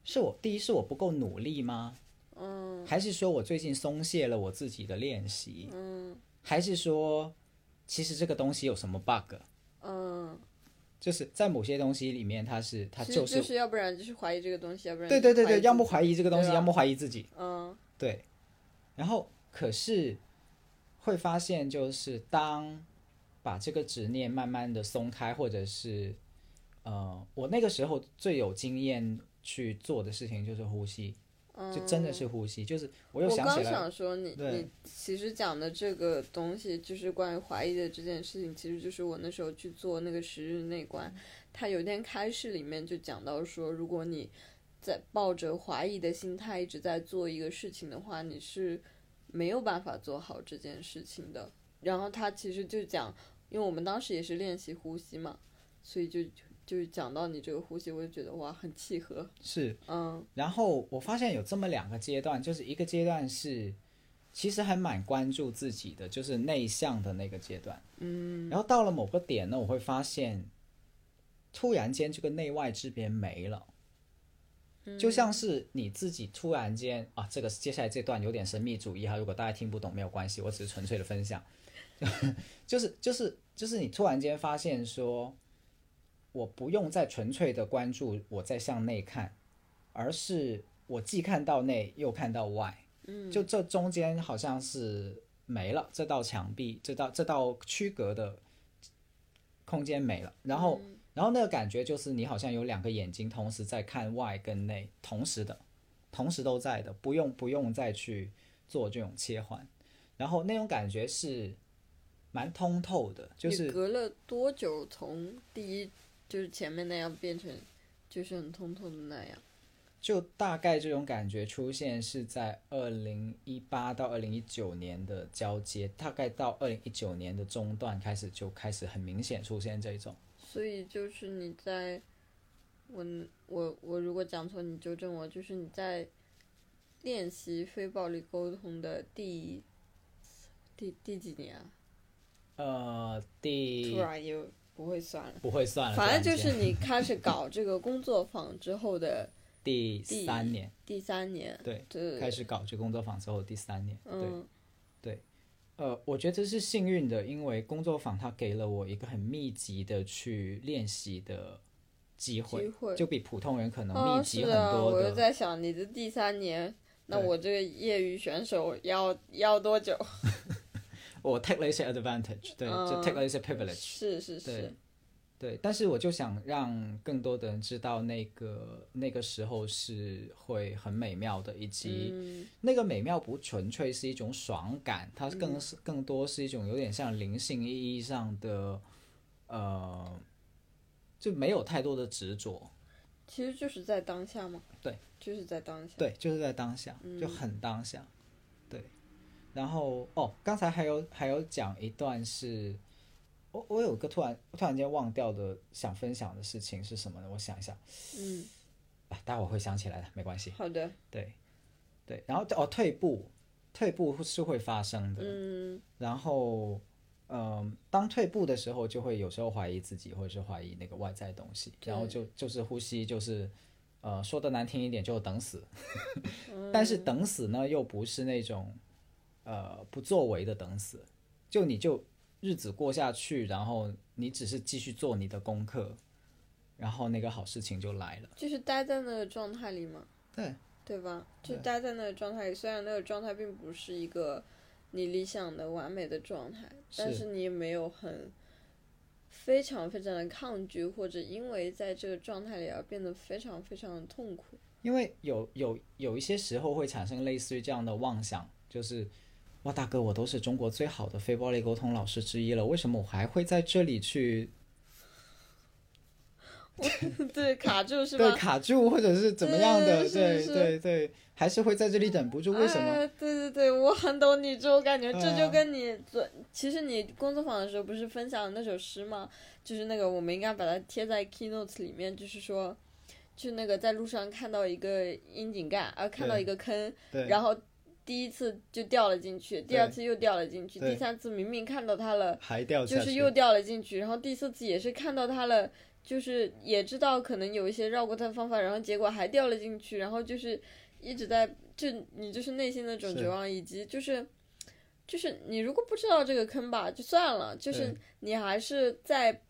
是我第一是我不够努力吗？嗯还是说我最近松懈了我自己的练习？嗯还是说其实这个东西有什么 bug？嗯，就是在某些东西里面，它是它就是就是要不然就是怀疑这个东西，要不然对对对对，要么怀疑这个东西，要么怀疑自己，嗯对。然后可是会发现，就是当把这个执念慢慢的松开，或者是呃，我那个时候最有经验去做的事情就是呼吸，就真的是呼吸，就是我又想起来，想说你，你其实讲的这个东西，就是关于怀疑的这件事情，其实就是我那时候去做那个十日内观，他有一天开示里面就讲到说，如果你在抱着怀疑的心态一直在做一个事情的话，你是没有办法做好这件事情的。然后他其实就讲，因为我们当时也是练习呼吸嘛，所以就就是讲到你这个呼吸，我就觉得哇，很契合。是嗯然后我发现有这么两个阶段，就是一个阶段是其实还蛮关注自己的，就是内向的那个阶段。嗯然后到了某个点呢，我会发现，突然间这个内外之别没了。嗯就像是你自己突然间啊，这个接下来这段有点神秘主义哈，如果大家听不懂没有关系，我只是纯粹的分享，*laughs* 就是就是就是你突然间发现说，我不用再纯粹的关注我在向内看，而是我既看到内又看到外，嗯，就这中间好像是没了，这道墙壁，这道这道区隔的空间没了，然后、嗯。然后那个感觉就是你好像有两个眼睛同时在看外跟内，同时的，同时都在的，不用不用再去做这种切换，然后那种感觉是蛮通透的，就是隔了多久从第一就是前面那样变成就是很通透的那样？就大概这种感觉出现是在二零一八到二零一九年的交接，大概到二零一九年的中段开始就开始很明显出现这种。所以就是你在，我我我如果讲错你纠正我，就是你在练习非暴力沟通的第第第几年啊？呃，第突然又不会算了，不会算了，反正就是你开始搞这个工作坊之后的第 *laughs* 第三年，第三年，对，对，开始搞这工作坊之后第三年，对。对。呃，我觉得这是幸运的，因为工作坊它给了我一个很密集的去练习的机会，就比普通人可能哦，密集很是啊，我。就在想你的第三年，那我这个业余选手要要多久？*laughs* 我 take 了一些 advantage，对，就嗯 take 了一些 privilege，是是是，对。但是我就想让更多的人知道，那个那个时候是会很美妙的，以及嗯那个美妙不纯粹是一种爽感，它更是更多是一种有点像灵性意义上的，呃，就没有太多的执着。其实就是在当下吗。对，就是在当下。对，就是在当下，嗯就很当下。对，然后哦，刚才还有还有讲一段是，我我有个突然突然间忘掉的想分享的事情是什么呢？我想一下，嗯，啊，待会儿会想起来的，没关系。好的，对，对，然后哦，退步，退步是会发生的。嗯然后，嗯、当退步的时候，就会有时候怀疑自己，或者是怀疑那个外在东西，然后就就是呼吸，就是呃，说的难听一点，就等死。*laughs* 但是等死呢，又不是那种呃不作为的等死，就你就日子过下去，然后你只是继续做你的功课，然后那个好事情就来了。就是待在那个状态里嘛，对，对吧？就待在那个状态里，虽然那个状态并不是一个你理想的完美的状态，但是是你也没有很非常非常的抗拒，或者因为在这个状态里而变得非常非常的痛苦。因为有有有一些时候会产生类似于这样的妄想，就是哇，大哥，我都是中国最好的非暴力沟通老师之一了，为什么我还会在这里去 *laughs* 对，卡住是吧对吧？卡住，或者是怎么样的？对对对对，还是会在这里忍不住？为什么？哎？对对对，我很懂你这种感觉，这就嗯跟你昨，其实你工作坊的时候不是分享那首诗吗？就是那个，我们应该把它贴在 keynotes 里面，就是说，就那个在路上看到一个窨井盖，啊，看到一个坑，对，然后第一次就掉了进去，第二次又掉了进去，第三次明明看到他了，还掉，就是又掉了进去，然后第四次也是看到他了，就是也知道可能有一些绕过他的方法，然后结果还掉了进去，然后就是一直在就你就是内心那种绝望，以及就是就是你如果不知道这个坑吧，就算了，就是你还是在。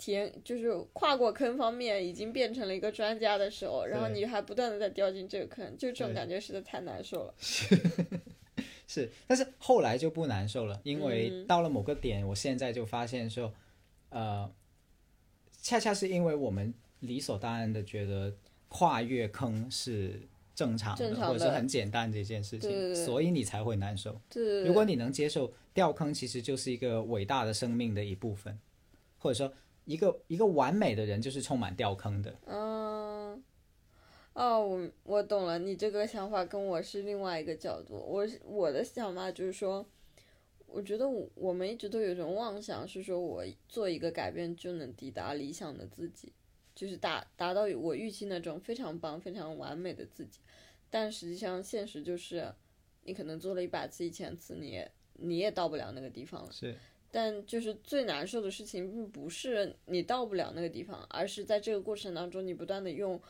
填就是跨过坑方面已经变成了一个专家的时候，然后你还不断的在掉进这个坑，就这种感觉实在太难受了。*laughs* 是，但是后来就不难受了，因为嗯到了某个点，我现在就发现说，呃，恰恰是因为我们理所当然的觉得跨越坑是正常的，或者是很简单的一件事情，对对对所以你才会难受。对，如果你能接受掉坑，其实就是一个伟大的生命的一部分，或者说一个一个完美的人就是充满掉坑的。嗯，哦，我我懂了，你这个想法跟我是另外一个角度。我我的想法就是说，我觉得我我们一直都有一种妄想，是说我做一个改变就能抵达理想的自己，就是达达到我预期那种非常棒、非常完美的自己。但实际上，现实就是，你可能做了一百次、一千次，你也你也到不了那个地方了。是但就是最难受的事情，并不是你到不了那个地方，而是在这个过程当中，你不断的用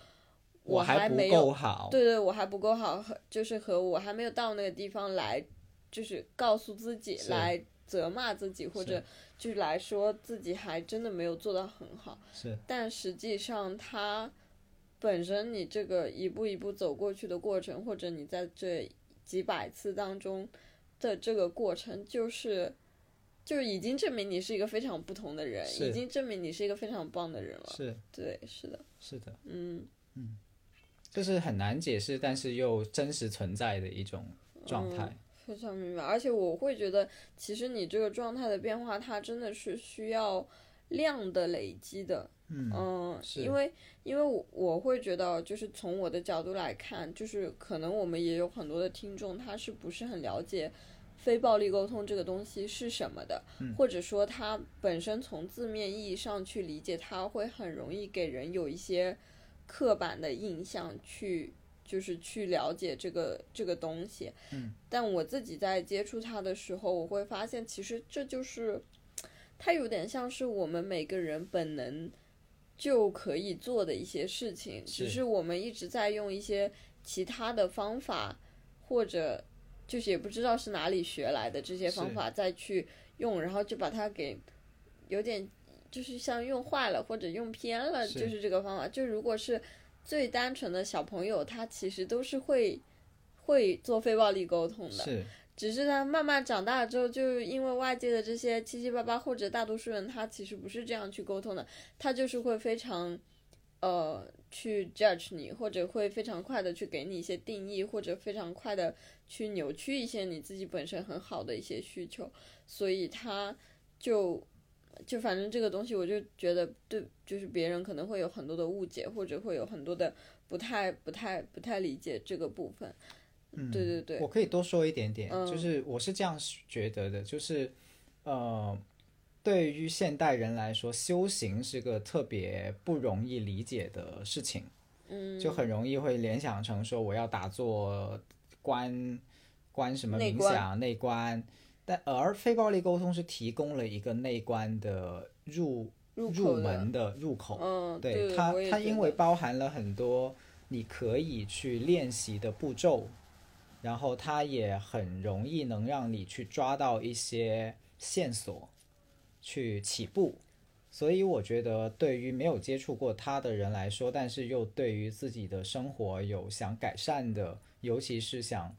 我还没有对对，我还不够好，和就是和我还没有到那个地方来，就是告诉自己来责骂自己，或者就是来说自己还真的没有做到很好。是但实际上，它本身你这个一步一步走过去的过程，或者你在这几百次当中的这个过程，就是就是已经证明你是一个非常不同的人，已经证明你是一个非常棒的人了。是对，是的，是的，嗯嗯。就是很难解释，但是又真实存在的一种状态。非常明白，而且我会觉得，其实你这个状态的变化，它真的是需要量的累积的。嗯是因为因为我我会觉得，就是从我的角度来看，就是可能我们也有很多的听众，他是不是很了解非暴力沟通这个东西是什么的，或者说它本身从字面意义上去理解，它会很容易给人有一些刻板的印象去。就是去了解这个这个东西，嗯，但我自己在接触它的时候，我会发现，其实这就是，它有点像是我们每个人本能就可以做的一些事情，只是。是我们一直在用一些其他的方法，或者就是也不知道是哪里学来的这些方法再去用，然后就把它给有点就是像用坏了或者用偏了，是就是这个方法。就如果是最单纯的小朋友，他其实都是会会做非暴力沟通的，是只是他慢慢长大了之后，就因为外界的这些七七八八，或者大多数人他其实不是这样去沟通的，他就是会非常呃去 judge 你，或者会非常快的去给你一些定义，或者非常快的去扭曲一些你自己本身很好的一些需求，所以他就就反正这个东西，我就觉得对，就是别人可能会有很多的误解，或者会有很多的不太不太不太理解这个部分。嗯，对对对。我，可以多说一点点，嗯。就是我是这样觉得的，就是呃，对于现代人来说，修行是个特别不容易理解的事情，嗯，就很容易会联想成说我要打坐观观什么冥想内观，但而非暴力沟通是提供了一个内观的入入门的入口，嗯，对对它它因为包含了很多你可以去练习的步骤，然后它也很容易能让你去抓到一些线索，去起步。所以我觉得，对于没有接触过它的人来说，但是又对于自己的生活有想改善的，尤其是想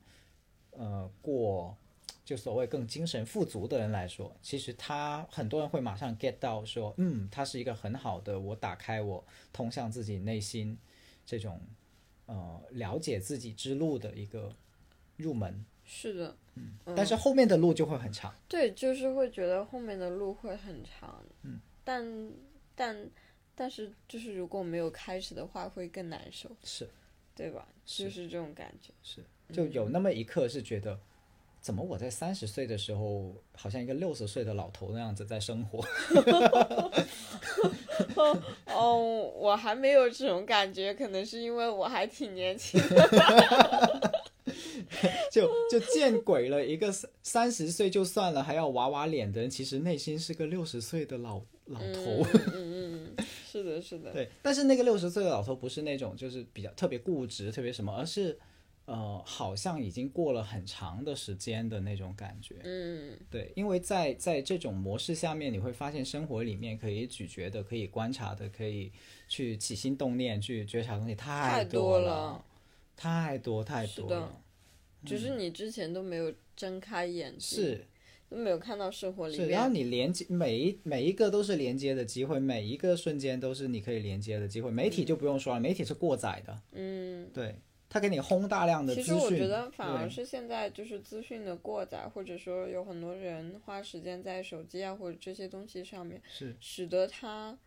呃过就所谓更精神富足的人来说，其实他很多人会马上 get 到说，嗯，它是一个很好的我打开我通向自己内心这种呃了解自己之路的一个入门，是的，但是后面的路就会很长。对，就是会觉得后面的路会很长，嗯，但但但是就是如果没有开始的话，会更难受，是对吧？就是这种感觉。是，就有那么一刻是觉得。怎么我在三十岁的时候，好像一个六十岁的老头那样子在生活？*laughs* 哦，我还没有这种感觉，可能是因为我还挺年轻的。*laughs* 就就见鬼了！一个三三十岁就算了，还要娃娃脸的人，其实内心是个六十岁的老老头。*laughs* 嗯嗯嗯，是的，是的。对，但是那个六十岁的老头不是那种就是比较特别固执、特别什么，而是呃，好像已经过了很长的时间的那种感觉。嗯，对，因为在在这种模式下面，你会发现生活里面可以咀嚼的、可以观察的、可以去起心动念、去觉察的东西太多多了，太多太多了。只是你之前都没有睁开眼睛，是，都没有看到生活里是，然后。你连接每一每一个都是连接的机会，每一个瞬间都是你可以连接的机会。媒体就不用说了，媒体是过载的，嗯，对，他给你轰大量的资讯。其实我觉得反而是现在就是资讯的过载，或者说有很多人花时间在手机啊或者这些东西上面，是。使得他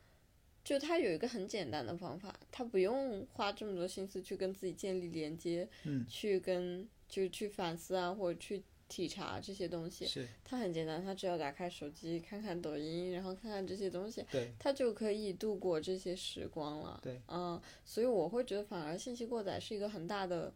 就他有一个很简单的方法，他不用花这么多心思去跟自己建立连接，嗯，去跟就去反思啊或者去体察这些东西。是，他很简单，他只要打开手机看看抖音，然后看看这些东西，对，他就可以度过这些时光了。对，嗯，所以我会觉得反而信息过载是一个很大的，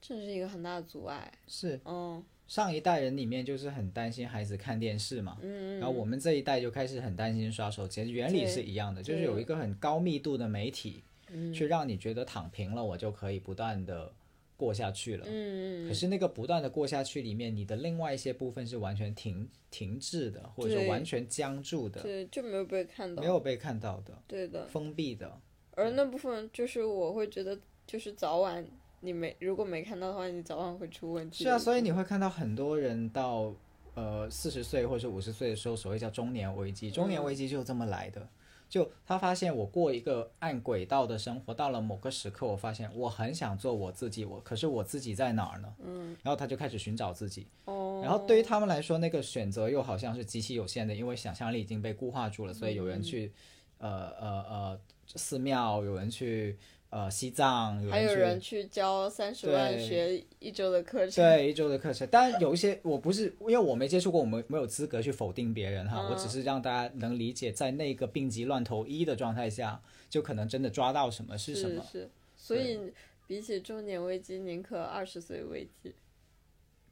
这是一个很大的阻碍。是，嗯上一代人里面就是很担心孩子看电视嘛，嗯，然后我们这一代就开始很担心刷手机，原理是一样的，就是有一个很高密度的媒体，嗯去让你觉得躺平了，我就可以不断的过下去了。嗯，可是那个不断的过下去里面，你的另外一些部分是完全停停滞的，或者说完全僵住的，对就没有被看到，没有被看到的，对的，封闭的。而那部分就是我会觉得，就是早晚你没如果没看到的话，你早晚会出问题。是啊，所以你会看到很多人到呃四十岁或者五十岁的时候，所谓叫中年危机。中年危机就这么来的，就他发现我过一个按轨道的生活，到了某个时刻，我发现我很想做我自己，我可是我自己在哪儿呢？嗯，然后他就开始寻找自己。哦，然后对于他们来说，那个选择又好像是极其有限的，因为想象力已经被固化住了，所以有人去，呃呃呃寺庙，有人去呃西藏，有还有人去交三十万学一周的课程，对一周的课程，当然有一些我不是因为我没接触过，我们没有资格去否定别人哈，嗯我只是让大家能理解，在那个病急乱投医的状态下，就可能真的抓到什么是什么。是，所以比起中年危机，宁可二十岁危机，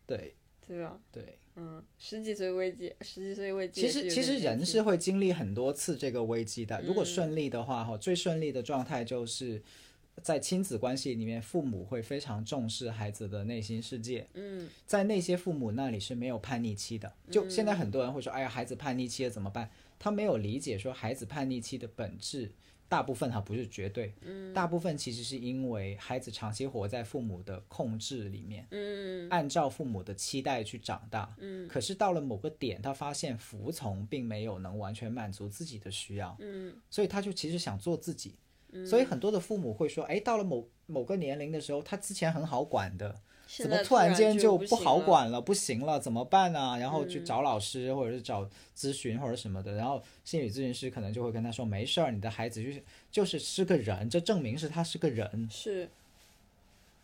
对对吧？对，嗯，十几岁危机，十几岁危机其实其实人是会经历很多次这个危机的。如果嗯顺利的话哈，最顺利的状态就是在亲子关系里面，父母会非常重视孩子的内心世界。嗯在那些父母那里是没有叛逆期的。就现在很多人会说，哎呀，孩子叛逆期了怎么办？他没有理解说孩子叛逆期的本质，大部分哈不是绝对，大部分其实是因为孩子长期活在父母的控制里面，嗯按照父母的期待去长大。嗯可是到了某个点，他发现服从并没有能完全满足自己的需要，嗯所以他就其实想做自己。所以很多的父母会说，哎，到了某某个年龄的时候，他之前很好管的，怎么突然间就不好？管了，不行了，怎么办呢？然后去嗯找老师或者是找咨询或者什么的，然后心理咨询师可能就会跟他说，没事儿，你的孩子就是就是是个人，这证明是他是个人，是，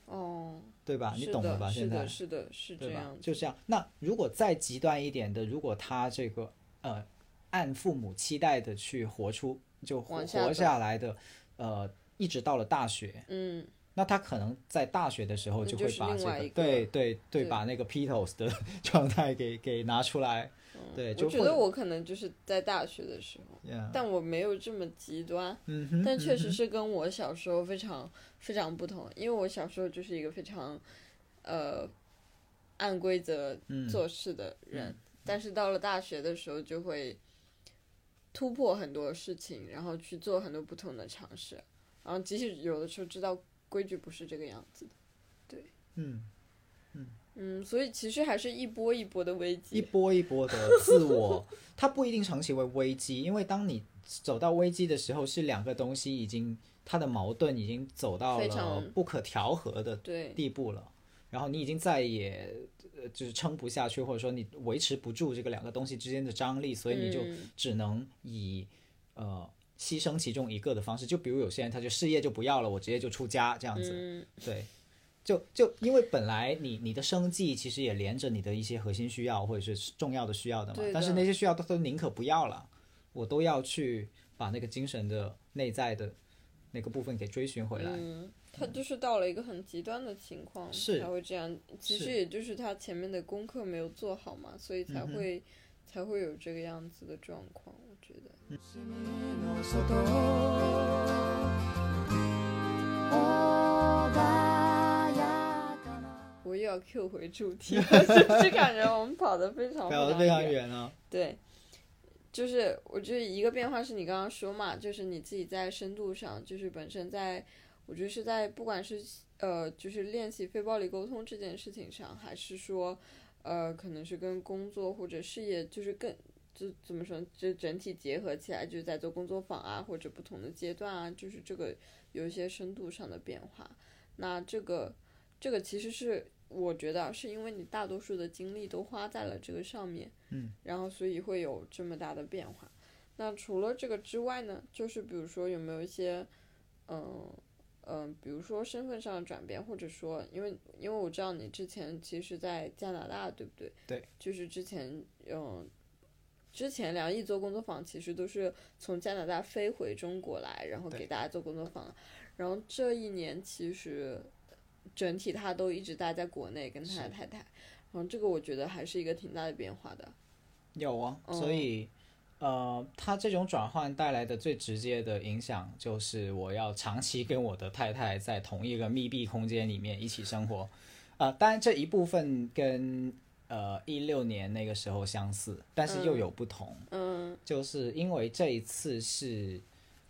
哦，对吧？你懂了吧？现在的，是的，是这样？就这样。那如果再极端一点的，如果他这个呃按父母期待的去活出就活下来的，呃，一直到了大学，嗯，那他可能在大学的时候就会把这个对对对，对。把那个 Beatles 的 *laughs* 状态给给拿出来，对，就我觉得我可能就是在大学的时候但我没有这么极端，嗯哼，但确实是跟我小时候非常非常不同，因为我小时候就是一个非常呃按规则嗯。做事的人，但是到了大学的时候就会突破很多事情，然后去做很多不同的尝试，然后即使有的时候知道规矩不是这个样子的，对嗯，嗯。嗯，所以其实还是一波一波的危机一，波一波的自我，它不一定长期为危机，因为当你走到危机的时候，是两个东西已经它的矛盾已经走到了不可调和的对，地步了，然后你已经再也呃就是撑不下去，或者说你维持不住这个两个东西之间的张力，所以你就嗯只能以呃牺牲其中一个的方式，就比如有些人他就事业就不要了，我直接就出家这样子，嗯，对。就就因为本来你你的生计其实也连着你的一些核心需要或者是重要的需要的嘛，的但是那些需要都都宁可不要了，我都要去把那个精神的内在的那个部分给追寻回来。嗯，他就是到了一个很极端的情况，是才会这样。其是实也就是他前面的功课没有做好嘛，所以嗯才会、才会有这个样子的状况。我觉得，の外穏やかな我又要 Q 回主题了，*laughs* 是不是感觉我们跑得非常*laughs* 表得非常远？远啊，对，就是我觉得一个变化是你刚刚说嘛，就是你自己在深度上，就是本身在， 我觉得是在不管是呃，就是练习非暴力沟通这件事情上，还是说呃，可能是跟工作或者事业，就是更就怎么说，就整体结合起来，就是在做工作坊啊，或者不同的阶段啊，就是这个有一些深度上的变化。那这个这个其实是我觉得啊是因为你大多数的精力都花在了这个上面，嗯，然后所以会有这么大的变化。那除了这个之外呢，就是比如说有没有一些，嗯嗯，比如说身份上的转变，或者说因为因为我知道你之前其实在加拿大，对不对？对，就是之前嗯。之前梁毅做工作坊，其实都是从加拿大飞回中国来，然后给大家做工作坊。然后这一年其实整体他都一直待在国内，跟他的太太然后，这个我觉得还是一个挺大的变化的。有啊，嗯所以呃，它这种转换带来的最直接的影响就是我要长期跟我的太太在同一个密闭空间里面一起生活。呃，当然这一部分跟呃一六年那个时候相似，但是又有不同，嗯，就是因为这一次是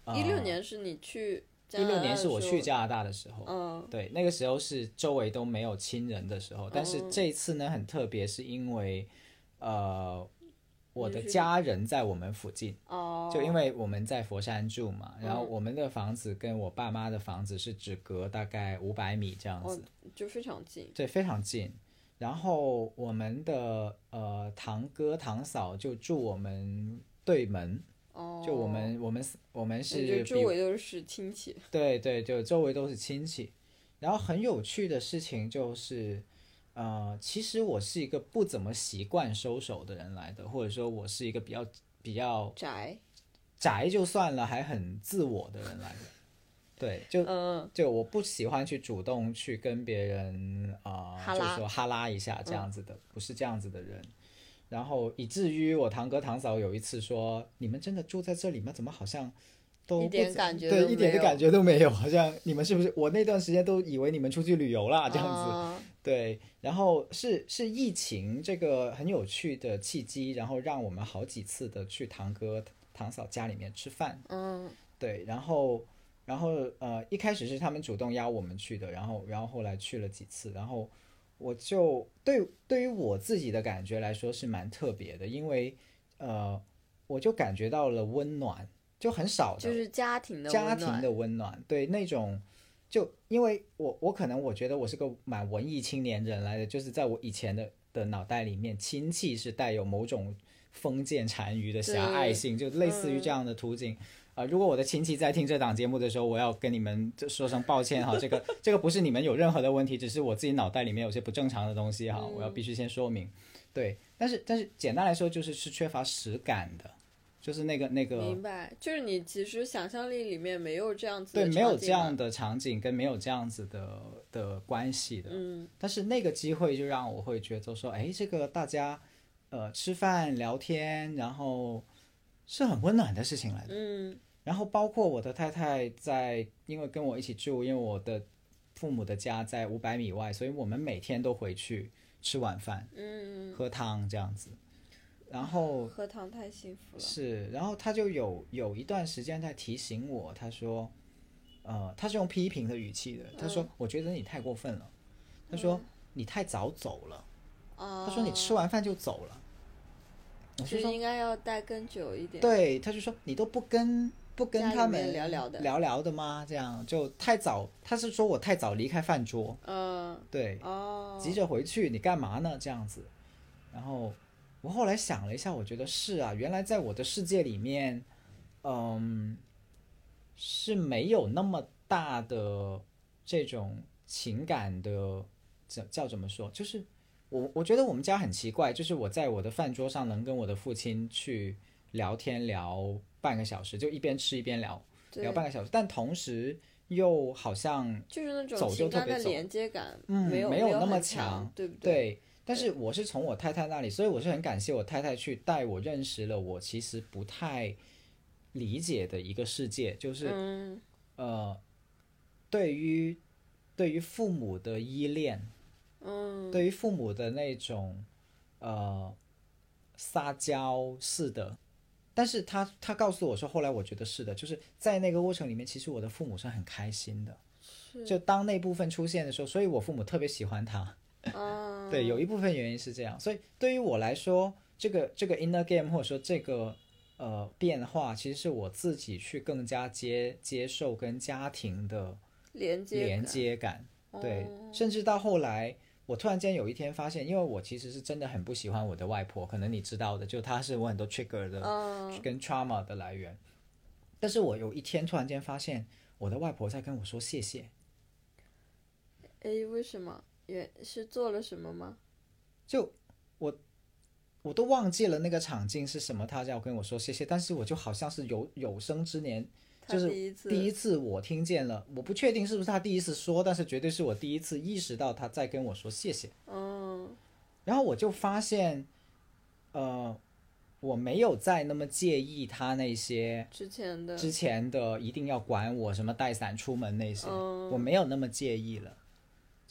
呃一六年是你去加一六年是我去加拿大的时候，嗯。对，那个时候是周围都没有亲人的时候，但是嗯。这一次呢很特别，是因为呃我的家人在我们附近，哦，就因为我们在佛山住嘛，然后嗯我们的房子跟我爸妈的房子是只隔大概五百米这样哦子，就非常近。对，非常近。然后我们的呃堂哥堂嫂就住我们对门，哦，就我们我们我们是周围都是亲戚。对对，就周围都是亲戚。然后很有趣的事情就是，呃，其实我是一个不怎么习惯收手的人来的，或者说我是一个比较比较宅，宅就算了，还很自我的人来的。对，就嗯就我不喜欢去主动去跟别人啊、呃，就是说哈拉一下这样子的，不是这样子的人。然后以至于我堂哥堂嫂有一次说：“你们真的住在这里吗？怎么好像都一点感觉对，一点的感觉都没有，好像你们是不是？我那段时间都以为你们出去旅游了，这样子。啊对，然后是是疫情这个很有趣的契机，然后让我们好几次的去堂哥堂嫂家里面吃饭。嗯对，然后然后呃，一开始是他们主动邀我们去的，然后然后后来去了几次，然后我就对对于我自己的感觉来说是蛮特别的，因为呃，我就感觉到了温暖，就很少的就是家庭的温暖家庭的温暖，对那种。就因为我我可能我觉得我是个蛮文艺青年人来的，就是在我以前的的脑袋里面，亲戚是带有某种封建单于的狭隘性，就类似于这样的途径。啊、如果我的亲戚在听这档节目的时候，我要跟你们就说声抱歉哈，这个这个不是你们有任何的问题，只是我自己脑袋里面有些不正常的东西哈，我要必须先说明。对，但是但是简单来说就是是缺乏实感的，就是那个那个明白，就是你其实想象力里面没有这样子对，没有这样的场景跟没有这样子的的关系的。嗯但是那个机会就让我会觉得说，哎，这个大家呃吃饭聊天，然后是很温暖的事情来的。嗯然后包括我的太太在，因为跟我一起住，因为我的父母的家在五百米外，所以我们每天都回去吃晚饭、嗯，喝汤这样子。然后荷塘太幸福了。是，然后他就有有一段时间在提醒我，他说，呃，他是用批评的语气的，他嗯说，我觉得你太过分了，他说你太早走了，啊，他说你吃完饭就走了，我就是就说应该要待更久一点。对，他就说你都不跟不跟他们聊聊的聊聊的吗？这样就太早，他是说我太早离开饭桌，嗯对，哦，急着回去，你干嘛呢？这样子，然后我后来想了一下，我觉得是啊，原来在我的世界里面，嗯，是没有那么大的这种情感的，叫叫怎么说？就是我我觉得我们家很奇怪，就是我在我的饭桌上能跟我的父亲去聊天聊半个小时，就一边吃一边聊对聊半个小时，但同时又好像就是那种走就特别走连接感，嗯没有没有那么强对不？对，但是我是从我太太那里，所以我是很感谢我太太去带我认识了我其实不太理解的一个世界，就是、嗯呃，对于对于父母的依恋，嗯，对于父母的那种呃撒娇似的。但是他他告诉我说，后来我觉得是的，就是在那个过程里面，其实我的父母是很开心的。就当那部分出现的时候，所以我父母特别喜欢他。啊，对，有一部分原因是这样，所以对于我来说，这个这个 inner game 或者说这个呃变化，其实是我自己去更加接接受跟家庭的连接连感接感，对，哦。甚至到后来，我突然间有一天发现，因为我其实是真的很不喜欢我的外婆，可能你知道的，就她是我很多 trigger 的、嗯。跟 trauma 的来源，但是我有一天突然间发现，我的外婆在跟我说谢谢。诶，为什么？原是做了什么吗？就我我都忘记了那个场景是什么，他要跟我说谢谢，但是我就好像是有有生之年，就是第一次第一次我听见了，我不确定是不是他第一次说，但是绝对是我第一次意识到他在跟我说谢谢。嗯然后我就发现，呃，我没有再那么介意他那些之前的之前的一定要管我什么带伞出门那些，嗯我没有那么介意了，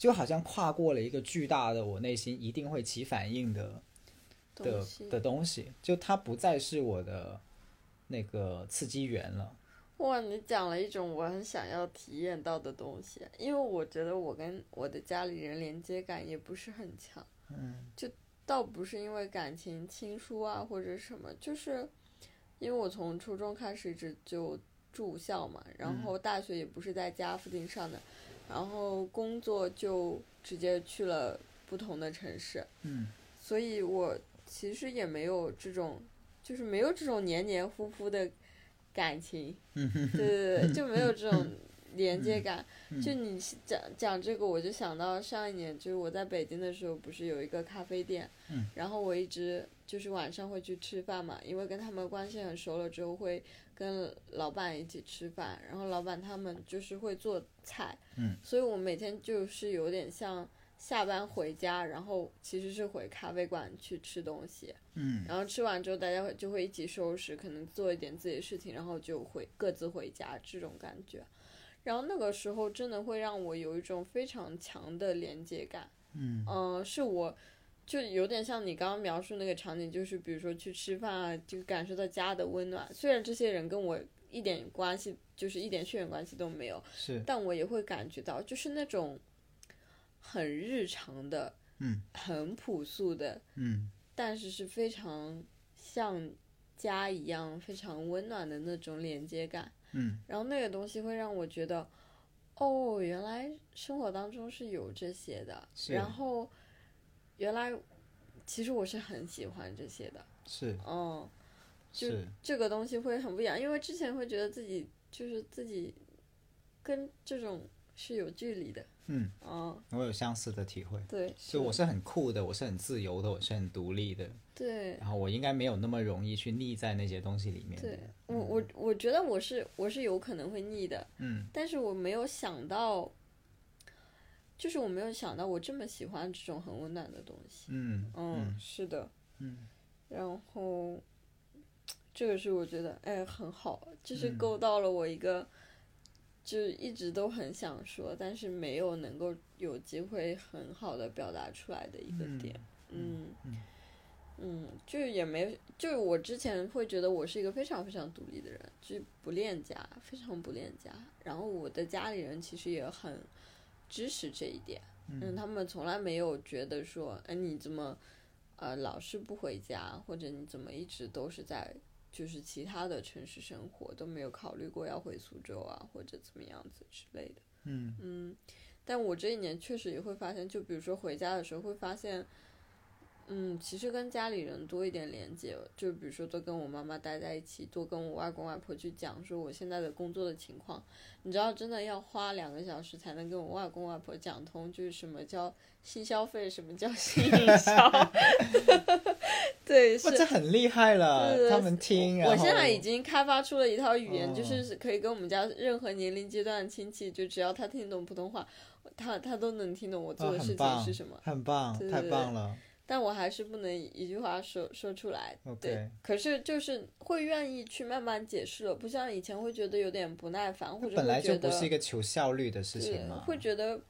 就好像跨过了一个巨大的我内心一定会起反应的的东的东西，就它不再是我的那个刺激源了。哇，你讲了一种我很想要体验到的东西，因为我觉得我跟我的家里人连接感也不是很强，嗯，就倒不是因为感情亲疏啊或者什么，就是因为我从初中开始一直就住校嘛，然后大学也不是在家附近上的，然后工作就直接去了不同的城市，嗯，所以我其实也没有这种，就是没有这种黏黏糊糊的感情，*laughs* 对对对，就没有这种 *laughs* 连接感。就你讲讲这个，我就想到上一年，就是我在北京的时候，不是有一个咖啡店，然后我一直就是晚上会去吃饭嘛，因为跟他们关系很熟了之后，会跟老板一起吃饭，然后老板他们就是会做菜，嗯，所以我每天就是有点像下班回家，然后其实是回咖啡馆去吃东西，嗯。然后吃完之后大家会就会一起收拾，可能做一点自己的事情，然后就回各自回家这种感觉。然后那个时候真的会让我有一种非常强的连接感，嗯。嗯、是我就有点像你刚刚描述那个场景，就是比如说去吃饭啊，就感受到家的温暖。虽然这些人跟我一点关系，就是一点血缘关系都没有，是，但我也会感觉到，就是那种很日常的，嗯，很朴素的，嗯但是是非常像家一样非常温暖的那种连接感。嗯然后那个东西会让我觉得，哦，原来生活当中是有这些的。然后，原来其实我是很喜欢这些的。是嗯，就是这个东西会很不一样，因为之前会觉得自己就是自己跟这种是有距离的。嗯，哦，我有相似的体会。对，就我是很酷的，我是很自由的，我是很独立的，对。然后我应该没有那么容易去腻在那些东西里面。对我，我我觉得我是我是有可能会腻的，嗯但是我没有想到，就是我没有想到我这么喜欢这种很温暖的东西。嗯嗯，是的，嗯，然后这个是我觉得哎很好，嗯就是勾到了我一个，就是一直都很想说，但是没有能够有机会很好的表达出来的一个点。嗯嗯，就是也没，就是我之前会觉得我是一个非常非常独立的人，就是不恋家，非常不恋家。然后我的家里人其实也很支持这一点，嗯，他们从来没有觉得说，哎，你怎么呃老是不回家，或者你怎么一直都是在就是其他的城市生活，都没有考虑过要回苏州啊，或者怎么样子之类的。嗯。嗯，但我这一年确实也会发现，就比如说回家的时候会发现，嗯，其实跟家里人多一点连接，就比如说多跟我妈妈待在一起，多跟我外公外婆去讲说我现在的工作的情况。你知道，真的要花两个小时才能跟我外公外婆讲通，就是什么叫新消费，什么叫新营销。*laughs* 对，是哇，这很厉害了，他们听。我现在已经开发出了一套语言，哦就是可以跟我们家任何年龄阶段的亲戚，就只要他听懂普通话，他他都能听懂我做的事情是什么。很棒，太对对棒了。但我还是不能一句话说说出来。对可是就是会愿意去慢慢解释了，不像以前会觉得有点不耐烦，或者本来就不是一个求效率的事情嘛。会觉得。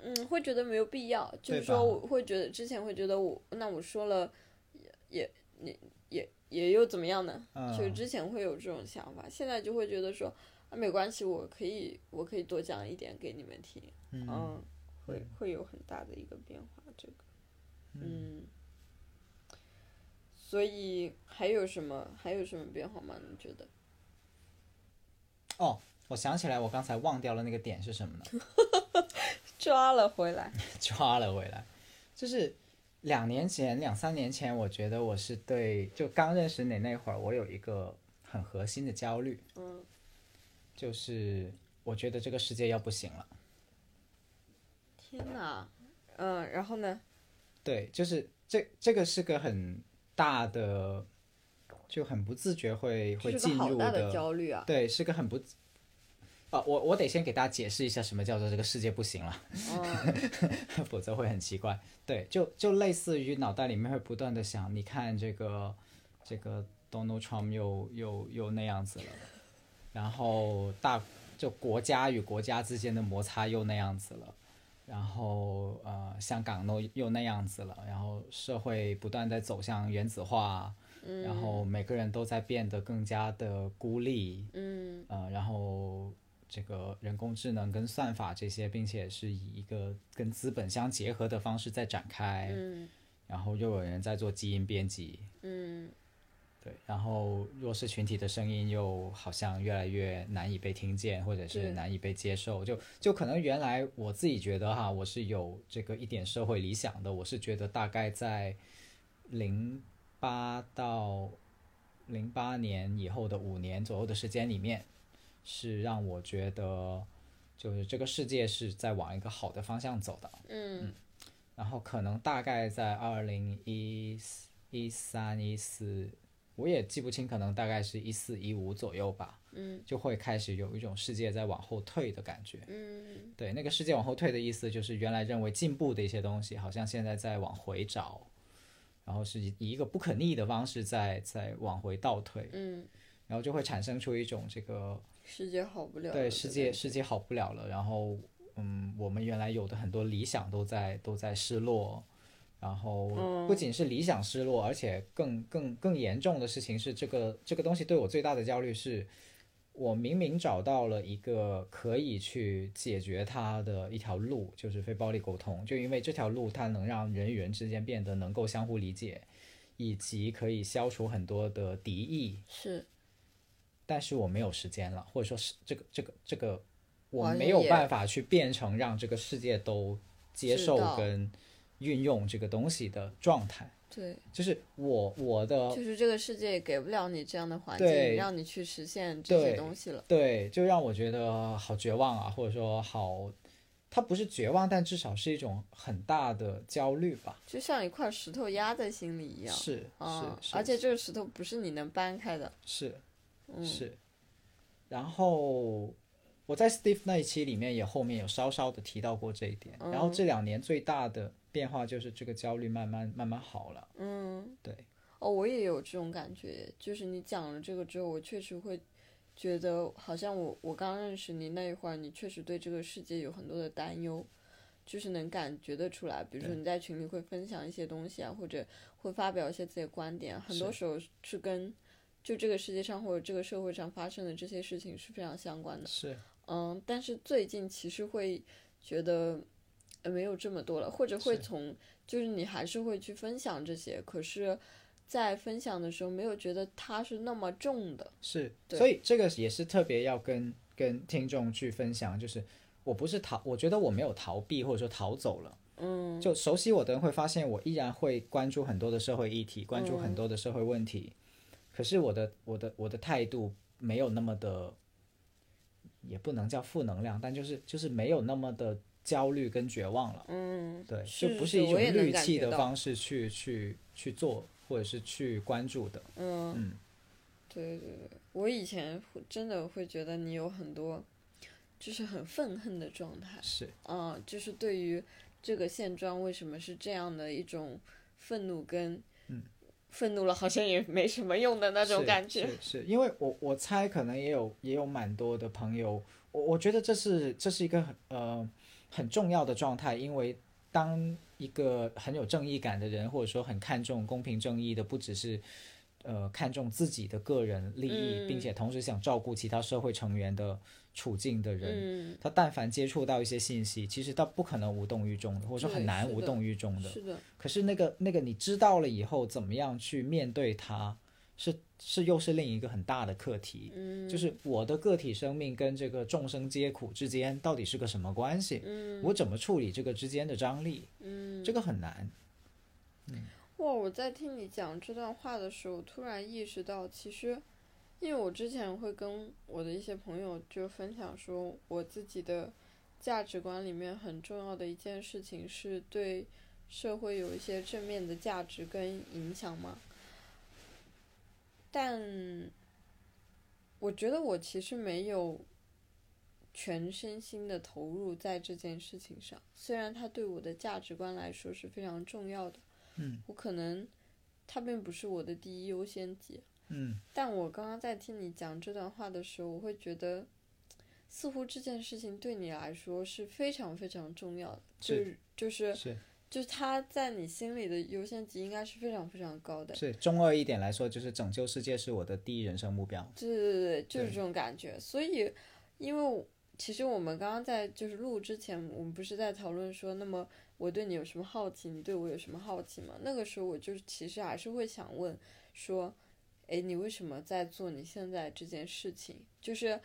嗯，会觉得没有必要，就是说，我会觉得之前会觉得我，那我说了，也也也也也又怎么样呢？就是嗯之前会有这种想法，现在就会觉得说啊，没关系，我可以我可以多讲一点给你们听，嗯，会会有很大的一个变化，这个，嗯，所以还有什么还有什么变化吗？你觉得？哦，我想起来，我刚才忘掉了那个点是什么呢？*laughs* 抓了回来，*laughs* 抓了回来，就是两年前、两三年前，我觉得我是对，就刚认识你那会儿，我有一个很核心的焦虑，嗯就是我觉得这个世界要不行了。天哪，嗯，然后呢？对，就是这这个是个很大的，就很不自觉会会进入的焦虑啊！对，是个很不，啊，我我得先给大家解释一下什么叫做这个世界不行了，嗯 *laughs* 否则会很奇怪。对，就就类似于脑袋里面会不断的想，你看这个这个 Donald Trump 又又又那样子了，然后大就国家与国家之间的摩擦又那样子了。然后呃，香港都又那样子了，然后社会不断在走向原子化，然后每个人都在变得更加的孤立，嗯。呃，然后这个人工智能跟算法这些，并且是以一个跟资本相结合的方式在展开，嗯。然后又有人在做基因编辑，嗯对，然后弱势群体的声音又好像越来越难以被听见，或者是难以被接受。就就可能原来我自己觉得哈，我是有这个一点社会理想的，我是觉得大概在零八到零八年以后的五年左右的时间里面，是让我觉得就是这个世界是在往一个好的方向走的。嗯然后可能大概在二零一一三一四，我也记不清，可能大概是一四一五左右吧，嗯就会开始有一种世界在往后退的感觉。嗯对，那个世界往后退的意思就是原来认为进步的一些东西，好像现在在往回找，然后是以以一个不可逆的方式在在往回倒退，嗯，然后就会产生出一种这个世界好不了了。对世界世界好不了了，然后嗯，我们原来有的很多理想都在都在失落，然后嗯。不仅是理想失落，而且更更更严重的事情是，这个这个东西对我最大的焦虑是，我明明找到了一个可以去解决它的一条路，就是非暴力沟通，就因为这条路它能让人与人之间变得能够相互理解，以及可以消除很多的敌意，是。但是我没有时间了，或者说是这个这个这个，我没有办法去变成让这个世界都接受跟运用这个东西的状态。对，就是我我的就是这个世界也给不了你这样的环境，让你去实现这些东西了。对，就让我觉得好绝望啊，或者说好，它不是绝望，但至少是一种很大的焦虑吧。就像一块石头压在心里一样。是啊，是是，而且这个石头不是你能搬开的。是嗯，是，然后我在 Steve 那一期里面也后面有稍稍的提到过这一点。然后嗯这两年最大的变化就是这个焦虑慢慢慢慢好了。嗯，对，哦，我也有这种感觉，就是你讲了这个之后，我确实会觉得，好像我我刚认识你那一会儿，你确实对这个世界有很多的担忧，就是能感觉得出来。比如说你在群里会分享一些东西啊，或者会发表一些自己的观点，很多时候是跟就这个世界上或者这个社会上发生的这些事情是非常相关的。是嗯，但是最近其实会觉得呃没有这么多了，或者会是从就是你还是会去分享这些，可是，在分享的时候没有觉得它是那么重的。是，所以这个也是特别要跟跟听众去分享，就是我不是逃，我觉得我没有逃避或者说逃走了。嗯，就熟悉我的人会发现，我依然会关注很多的社会议题，关注很嗯多的社会问题。可是我的我的我的态度没有那么的，也不能叫负能量，但就是就是没有那么的焦虑跟绝望了。嗯，对，是就不是一种是我也能戾气的方式去去去做，或者是去关注的。嗯，嗯，对对对，我以前真的会觉得你有很多，就是很愤恨的状态。是嗯，就是对于这个现状为什么是这样的一种愤怒跟，嗯愤怒了好像也没什么用的那种感觉。是是，因为我我猜可能也有也有蛮多的朋友，我我觉得这是这是一个很呃很重要的状态，因为当一个很有正义感的人，或者说很看重公平正义的，不只是呃看重自己的个人利益，并嗯且同时想照顾其他社会成员的处境的人，嗯，他但凡接触到一些信息，其实他不可能无动于衷的，或者说很难无动于衷的。是的，可是那个那个你知道了以后，怎么样去面对它，是是又是另一个很大的课题。嗯，就是我的个体生命跟这个众生皆苦之间到底是个什么关系？嗯我怎么处理这个之间的张力？嗯，这个很难。嗯哇！我在听你讲这段话的时候，突然意识到，其实，因为我之前会跟我的一些朋友就分享说，我自己的价值观里面很重要的一件事情是对社会有一些正面的价值跟影响嘛。但我觉得我其实没有全身心的投入在这件事情上。虽然它对我的价值观来说是非常重要的，嗯，我可能它并不是我的第一优先级，嗯但我刚刚在听你讲这段话的时候，我会觉得，似乎这件事情对你来说是非常非常重要的，就是就是是就是他在你心里的优先级应该是非常非常高的。是中二一点来说，就是拯救世界是我的第一人生目标。对对对对，就是这种感觉。所以，因为其实我们刚刚在就是录之前，我们不是在讨论说，那么我对你有什么好奇，你对我有什么好奇吗？那个时候我就是其实还是会想问说，诶，你为什么在做你现在这件事情？就是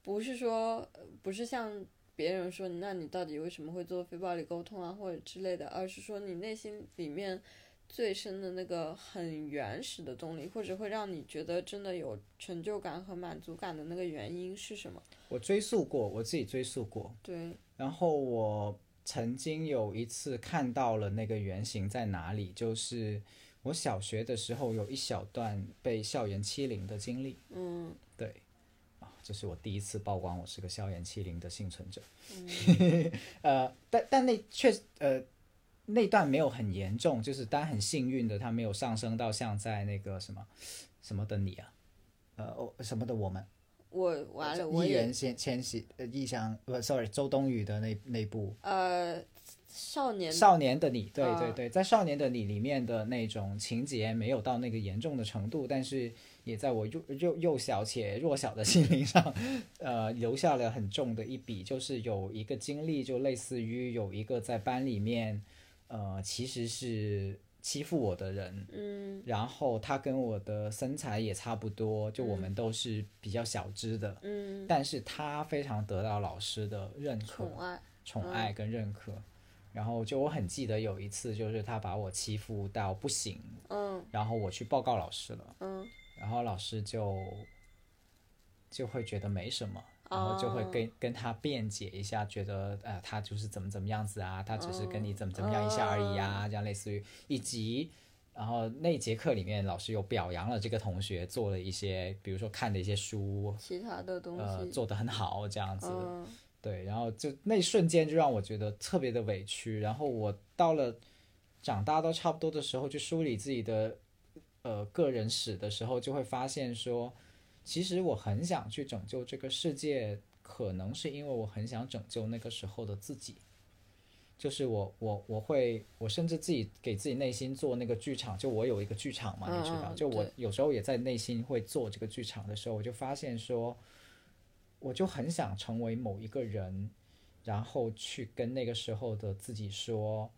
不是说呃不是像别人说，那你到底为什么会做非暴力沟通啊，或者之类的，而是说你内心里面最深的那个很原始的动力，或者会让你觉得真的有成就感和满足感的那个原因是什么？我追溯过，我自己追溯过，对，然后我曾经有一次看到了那个原型在哪里，就是我小学的时候有一小段被校园欺凌的经历。嗯这是我第一次曝光我是个校园欺凌的幸存者。嗯 *laughs* 呃，但但那确实呃那段没有很严重，就是但很幸运的，它没有上升到像在那个什么什么的你啊，呃哦什么的我们。我完了，我议也员千千玺呃异乡不，sorry，周冬雨的那那部呃少年少年的你，对啊对对，在少年的你里面的那种情节没有到那个严重的程度，但是也在我幼幼幼小且弱小的心灵上，呃，留下了很重的一笔。就是有一个经历，就类似于有一个在班里面，呃，其实是欺负我的人，嗯然后他跟我的身材也差不多，就我们都是比较小只的，嗯但是他非常得到老师的认可。宠爱，宠爱跟认可。然后就我很记得有一次，就是他把我欺负到不行，嗯然后我去报告老师了，嗯然后老师就就会觉得没什么，然后就会跟、跟他辩解一下，觉得呃他就是怎么怎么样子啊，他只是跟你怎么怎么样一下而已啊，这样类似于以及。然后那节课里面，老师有表扬了这个同学做了一些，比如说看的一些书，其他的东西呃，西，做的很好这样子。嗯对，然后就那一瞬间就让我觉得特别的委屈。然后我到了长大到差不多的时候，去梳理自己的呃个人史的时候，就会发现说，其实我很想去拯救这个世界，可能是因为我很想拯救那个时候的自己。就是我我我会我甚至自己给自己内心做那个剧场，就我有一个剧场嘛，你知道，就我有时候也在内心会做这个剧场的时候，我就发现说，我就很想成为某一个人，然后去跟那个时候的自己说，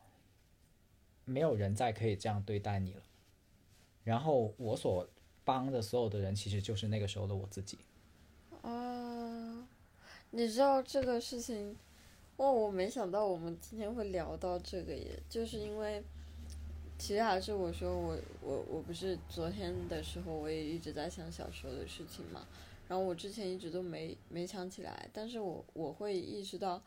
没有人再可以这样对待你了。然后我所帮的所有的人，其实就是那个时候的我自己。啊，你知道这个事情，哇，我没想到我们今天会聊到这个耶，就是因为，其实还是我说我我我不是昨天的时候我也一直在想小时候的事情嘛，然后我之前一直都没没想起来，但是我我会意识到，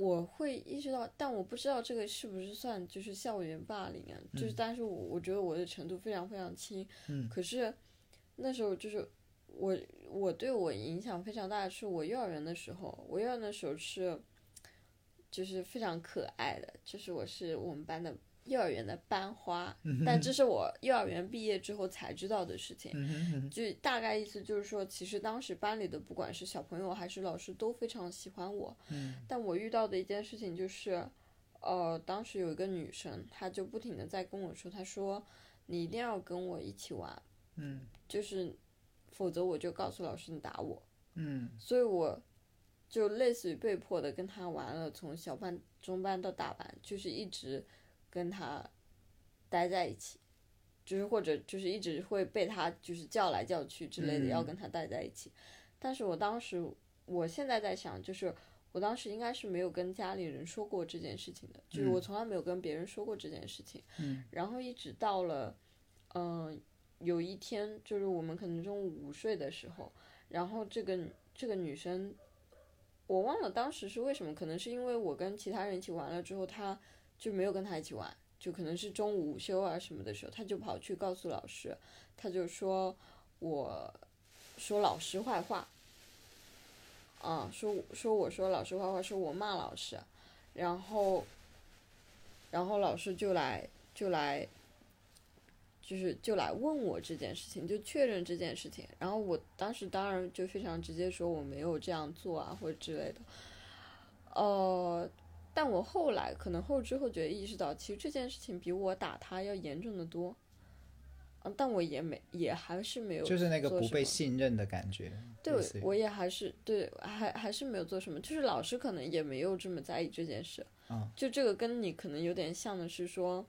我会意识到，但我不知道这个是不是算就是校园霸凌啊，就是但是我我觉得我的程度非常非常轻，嗯。可是那时候就是我我对我影响非常大的是我幼儿园的时候，我幼儿园的时候是就是非常可爱的，就是我是我们班的幼儿园的班花，但这是我幼儿园毕业之后才知道的事情。就大概意思就是说，其实当时班里的不管是小朋友还是老师都非常喜欢我，但我遇到的一件事情就是，呃，当时有一个女生，她就不停的在跟我说，她说你一定要跟我一起玩，嗯。就是否则我就告诉老师你打我。嗯。所以我就类似于被迫的跟他玩了，从小班、中班到大班，就是一直跟他待在一起，就是或者就是一直会被他就是叫来叫去之类的，嗯要跟他待在一起。但是我当时，我现在在想，就是我当时应该是没有跟家里人说过这件事情的，就是我从来没有跟别人说过这件事情。嗯然后一直到了，嗯、有一天就是我们可能中午午睡的时候，然后这个这个女生，我忘了当时是为什么，可能是因为我跟其他人一起玩了之后，她就没有跟他一起玩，就可能是中午午休啊什么的时候，他就跑去告诉老师，他就说我说老师坏话，啊，说说我说老师坏话，说我骂老师，然后，然后老师就来就来，就是就来问我这件事情，就确认这件事情。然后我当时当然就非常直接说我没有这样做啊，或者之类的。呃，但我后来可能后知后觉意识到，其实这件事情比我打他要严重的多。嗯，但我也没，也还是没有，就是那个不被信任的感觉。对我也还是对，还还是没有做什么，就是老师可能也没有这么在意这件事。嗯就这个跟你可能有点像的是说，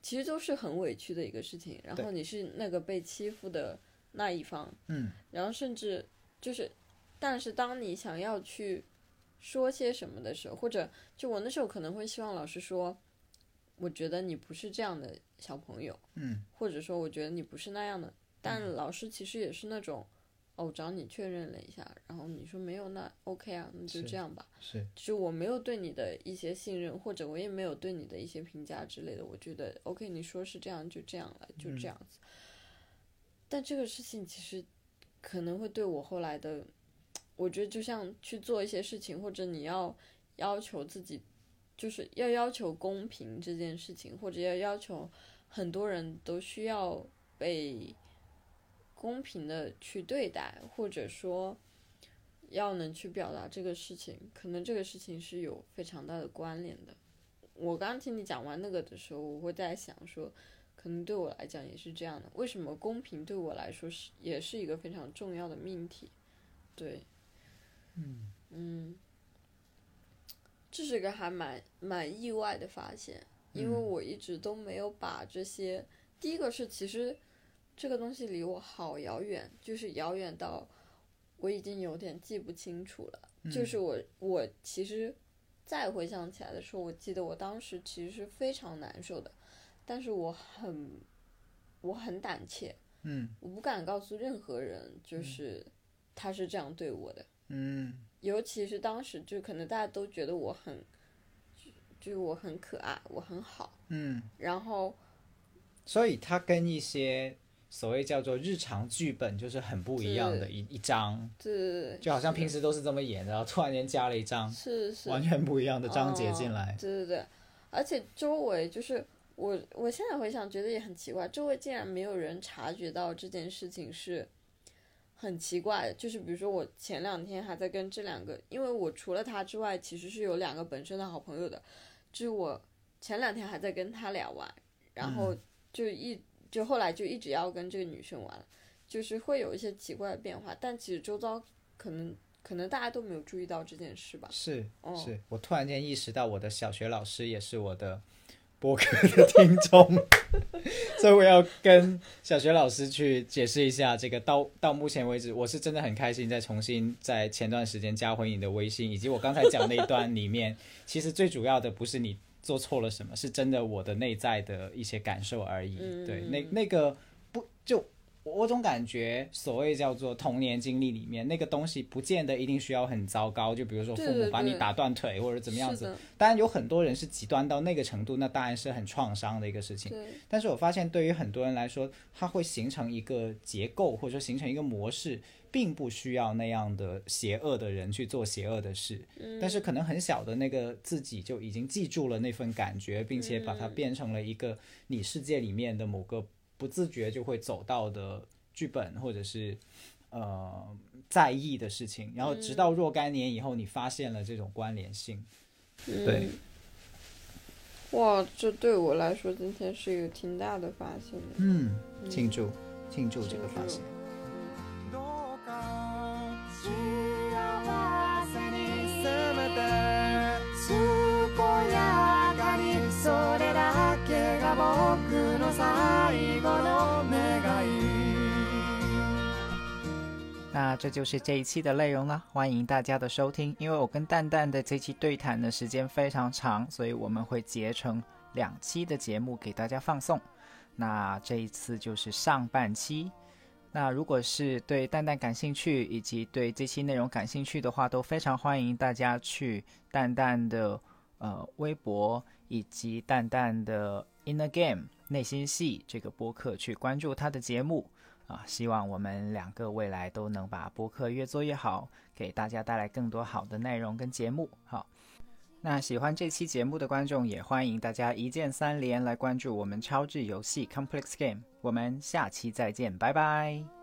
其实都是很委屈的一个事情，然后你是那个被欺负的那一方，嗯然后甚至就是，但是当你想要去说些什么的时候，或者就我那时候可能会希望老师说，我觉得你不是这样的小朋友，嗯或者说我觉得你不是那样的，但老师其实也是那种，哦，我找你确认了一下，然后你说没有，那 OK 啊，那就这样吧。是就是我没有对你的一些信任，或者我也没有对你的一些评价之类的，我觉得 OK，你说是这样就这样了，就这样子。但这个事情其实可能会对我后来的，我觉得就像去做一些事情，或者你要要求自己，就是要要求公平这件事情，或者要要求很多人都需要被公平的去对待，或者说要能去表达这个事情，可能这个事情是有非常大的关联的。我刚听你讲完那个的时候，我会在想说，可能对我来讲也是这样的。为什么公平对我来说是也是一个非常重要的命题？对，嗯。嗯，这是个还蛮蛮意外的发现，因为我一直都没有把这些，第一个是其实这个东西离我好遥远，就是遥远到我已经有点记不清楚了。就是我我其实再回想起来的时候，我记得我当时其实是非常难受的，但是我很我很胆怯，嗯。我不敢告诉任何人，就是他是这样对我的。嗯尤其是当时，就可能大家都觉得我很，就就是我很可爱，我很好，嗯，然后所以它跟一些所谓叫做日常剧本就是很不一样的是一一章，对就好像平时都是这么演的，然后突然间加了一章是是完全不一样的章节进来哦。对对对，而且周围就是我，我现在回想觉得也很奇怪，周围竟然没有人察觉到这件事情是很奇怪。就是比如说我前两天还在跟这两个，因为我除了他之外，其实是有两个本身的好朋友的，就是我前两天还在跟他俩玩，然后就一就后来就一直要跟这个女生玩，就是会有一些奇怪的变化，但其实周遭可能可能大家都没有注意到这件事吧。是哦是，我突然间意识到我的小学老师也是我的播客的听众，*laughs* 所以我要跟小学老师去解释一下这个。到到目前为止，我是真的很开心，再重新在前段时间加回你的微信，以及我刚才讲那一段里面，*laughs* 其实最主要的不是你做错了什么，是真的我的内在的一些感受而已。对，那那个不就。我总感觉，所谓叫做童年经历里面那个东西，不见得一定需要很糟糕。就比如说父母把你打断腿或者怎么样子，当然有很多人是极端到那个程度，那当然是很创伤的一个事情。对。但是我发现对于很多人来说，它会形成一个结构，或者说形成一个模式，并不需要那样的邪恶的人去做邪恶的事。但是可能很小的那个自己就已经记住了那份感觉，并且把它变成了一个你世界里面的某个不自觉就会走到的剧本，或者是呃在意的事情。然后直到若干年以后，你发现了这种关联性。对嗯。哇，这对我来说今天是一个挺大的发现的。嗯，庆祝庆祝这个发现。那这就是这一期的内容了，欢迎大家的收听。因为我跟蛋蛋的这期对谈的时间非常长，所以我们会结成两期的节目给大家放送。那这一次就是上半期。那如果是对蛋蛋感兴趣，以及对这期内容感兴趣的话，都非常欢迎大家去蛋蛋的呃微博以及蛋蛋的 Inner Game 内心戏这个播客去关注他的节目啊。希望我们两个未来都能把播客越做越好，给大家带来更多好的内容跟节目。好，那喜欢这期节目的观众也欢迎大家一键三连来关注我们超智游戏 Complex Game。我们下期再见，拜拜。